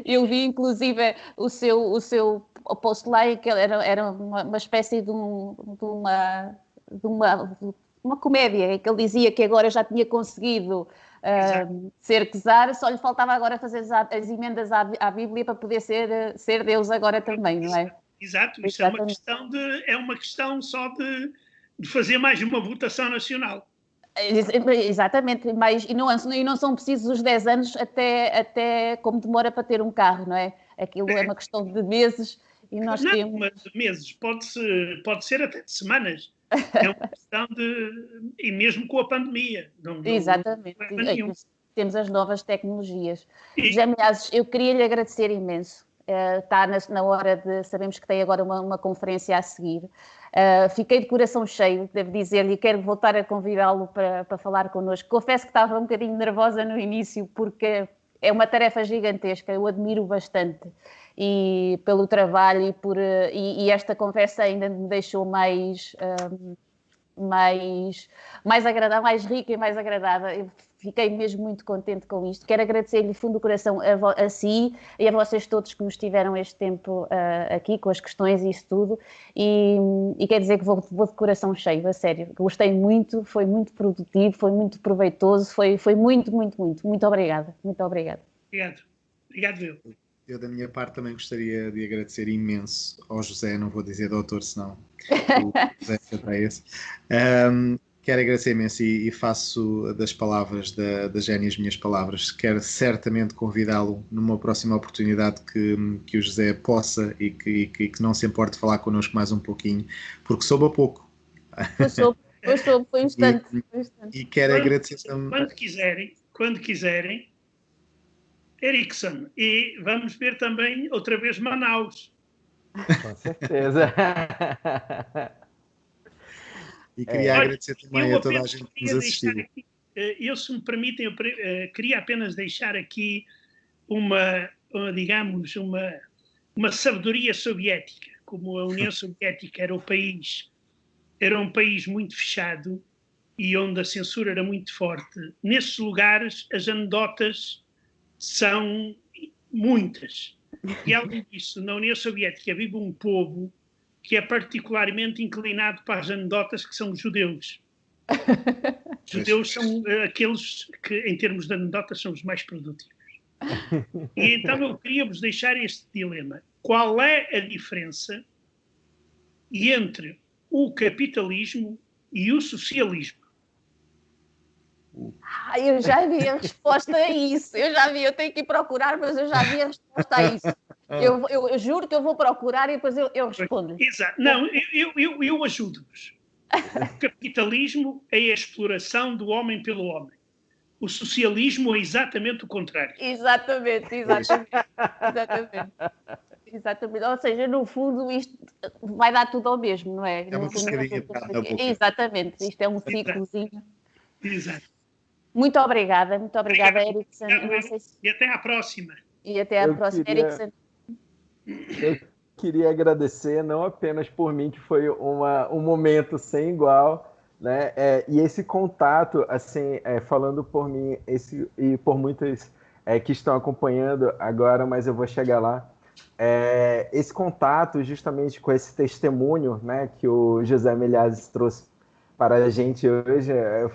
Eu vi, inclusive, o seu, o seu post lá, que era, era uma, uma espécie de, um, de, uma, de uma, uma comédia, que ele dizia que agora já tinha conseguido uh, ser czar, só lhe faltava agora fazer as, as emendas à, à, Bíblia para poder ser, ser Deus agora também, não é? Exato, isso é uma questão, de, é uma questão só de, de fazer mais uma votação nacional. Exatamente, mas e não, e não são precisos os 10 anos até, até como demora para ter um carro, não é? Aquilo é uma questão de meses e nós não, temos. Mas meses, pode, -se, pode ser até de semanas. É uma questão de. E mesmo com a pandemia. Não, Exatamente. Não Temos as novas tecnologias. E... José Milhazes, eu queria lhe agradecer imenso. Uh, está na, na, hora de. Sabemos que tem agora uma, uma conferência a seguir. Uh, fiquei de coração cheio, devo dizer-lhe, e quero voltar a convidá-lo para, para falar connosco. Confesso que estava um bocadinho nervosa no início, porque é uma tarefa gigantesca, eu admiro bastante e pelo trabalho e por e, e esta conversa ainda me deixou mais um, mais mais agradável, mais rica e mais agradável. Fiquei mesmo muito contente com isto. Quero agradecer-lhe de fundo do coração a, a, si e a vocês todos que nos tiveram este tempo uh, aqui com as questões e isso tudo. E, e quer dizer que vou, vou, de coração cheio, a sério. Gostei muito, foi muito produtivo, foi muito proveitoso, foi, foi muito, muito, muito. Muito obrigada. Muito obrigada. Obrigado. Obrigado, eu. Eu, da minha parte, também gostaria de agradecer imenso ao José, não vou dizer doutor, senão o José já esse. Um, quero agradecer imenso e, e, faço das palavras da, da Gênia as minhas palavras. Quero certamente convidá-lo numa próxima oportunidade que, que o José possa e que, e que, que não se importe falar connosco mais um pouquinho, porque soube a pouco. Eu soube, eu soube, foi um instante. E, e quero quando, agradecer também. Quando quiserem, quando quiserem, Ericsson. E vamos ver também outra vez Manaus. Com certeza. E queria é. agradecer também a toda a gente que nos assistiu. Aqui, eh, eu, se me permitem, eh, queria apenas deixar aqui uma, digamos, uma, uma sabedoria soviética. Como a União Soviética era o país, era um país muito fechado e onde a censura era muito forte. Nesses lugares, as anedotas são muitas. E além disso, na União Soviética vive um povo que é particularmente inclinado para as anedotas que são os judeus. Os judeus são uh, aqueles que, em termos de anedotas, são os mais produtivos. E então eu queria vos deixar este dilema. Qual é a diferença entre o capitalismo e o socialismo? Ah, eu já vi a resposta a isso. Eu já vi, eu tenho que procurar, mas eu já vi a resposta a isso. Eu, eu, eu juro que eu vou procurar e depois eu, eu respondo. Exato. Não, eu, eu, eu ajudo-vos. O capitalismo é a exploração do homem pelo homem. O socialismo é exatamente o contrário. Exatamente, exatamente. exatamente. Exatamente. Ou seja, no fundo, isto vai dar tudo ao mesmo, não é? É uma pescadinha. Exatamente. Isto é um ciclozinho. Exato. Muito obrigada, muito obrigada, Erickson. Se... E até à próxima. E até à eu próxima, queria... Erickson. Eu queria agradecer, não apenas por mim, que foi uma, um momento sem igual, né? É, e esse contato, assim, é, falando por mim esse, e por muitos é, que estão acompanhando agora, mas eu vou chegar lá. É, esse contato, justamente com esse testemunho né, que o José Milhazes trouxe para a gente hoje. É,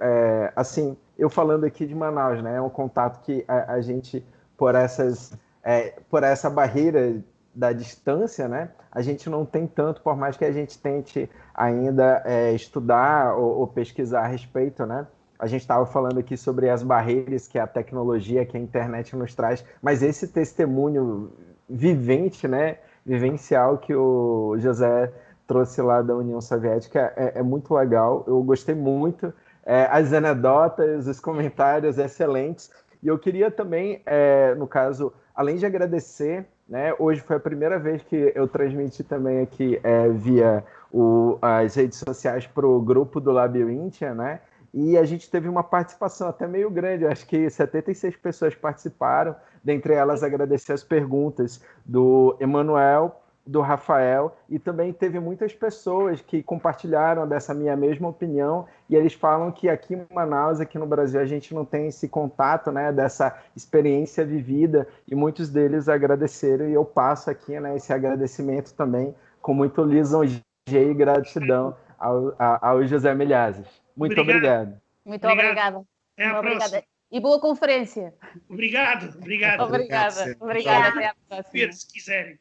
é, assim, eu falando aqui de Manaus, né? É um contato que a, a gente, por essas, é, por essa barreira da distância, né? A gente não tem tanto, por mais que a gente tente ainda é, estudar ou, ou, pesquisar a respeito, né? A gente estava falando aqui sobre as barreiras que a tecnologia, que a internet nos traz, mas esse testemunho vivente, né? Vivencial que o José trouxe lá da União Soviética é, é muito legal. Eu gostei muito. É, as anedotas, os comentários excelentes. E eu queria também, é, no caso, além de agradecer, né, hoje foi a primeira vez que eu transmiti também aqui é, via o, as redes sociais para o grupo do Labirintia, né? E a gente teve uma participação até meio grande, acho que 76 pessoas participaram, dentre elas agradecer as perguntas do Emanuel, do Rafael e também teve muitas pessoas que compartilharam dessa minha mesma opinião e eles falam que aqui em Manaus, aqui no Brasil, a gente não tem esse contato, né, dessa experiência vivida e muitos deles agradeceram e eu passo aqui, né, esse agradecimento também com muito lisonjeio e gratidão ao, ao José Milhazes. Muito obrigado. obrigado. Muito obrigada. Até a obrigada. E boa conferência. Obrigado, obrigado. Obrigada, obrigada. Até a próxima. Se quiserem.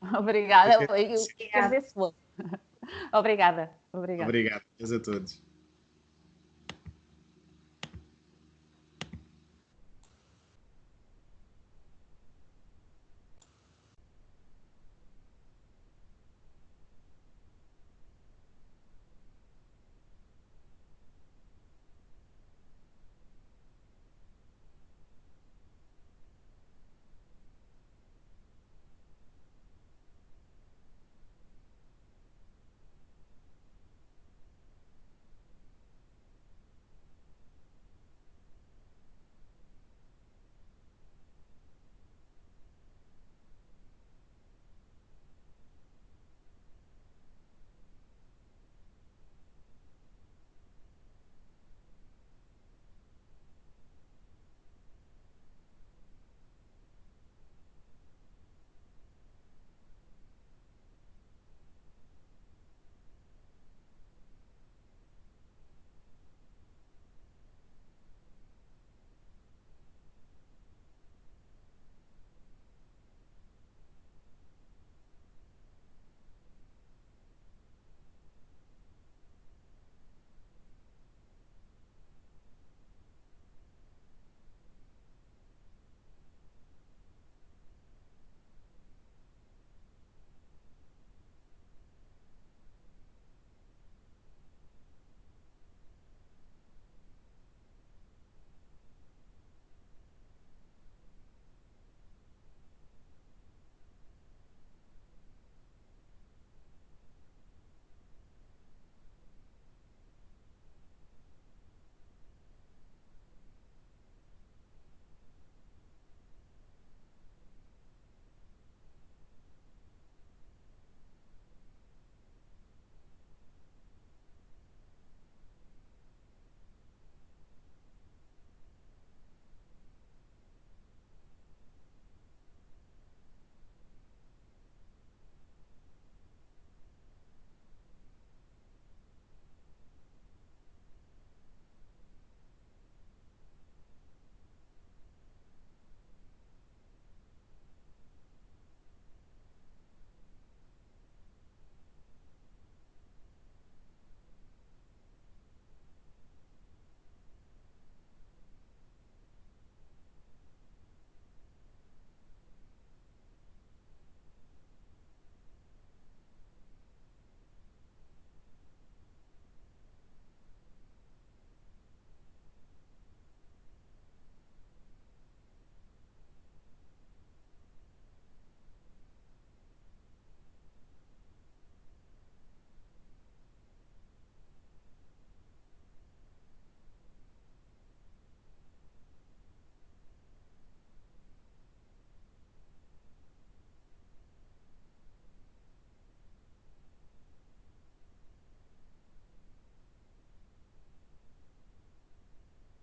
Obrigada. Eu, eu, eu, Obrigada. Obrigada. Obrigado a todos.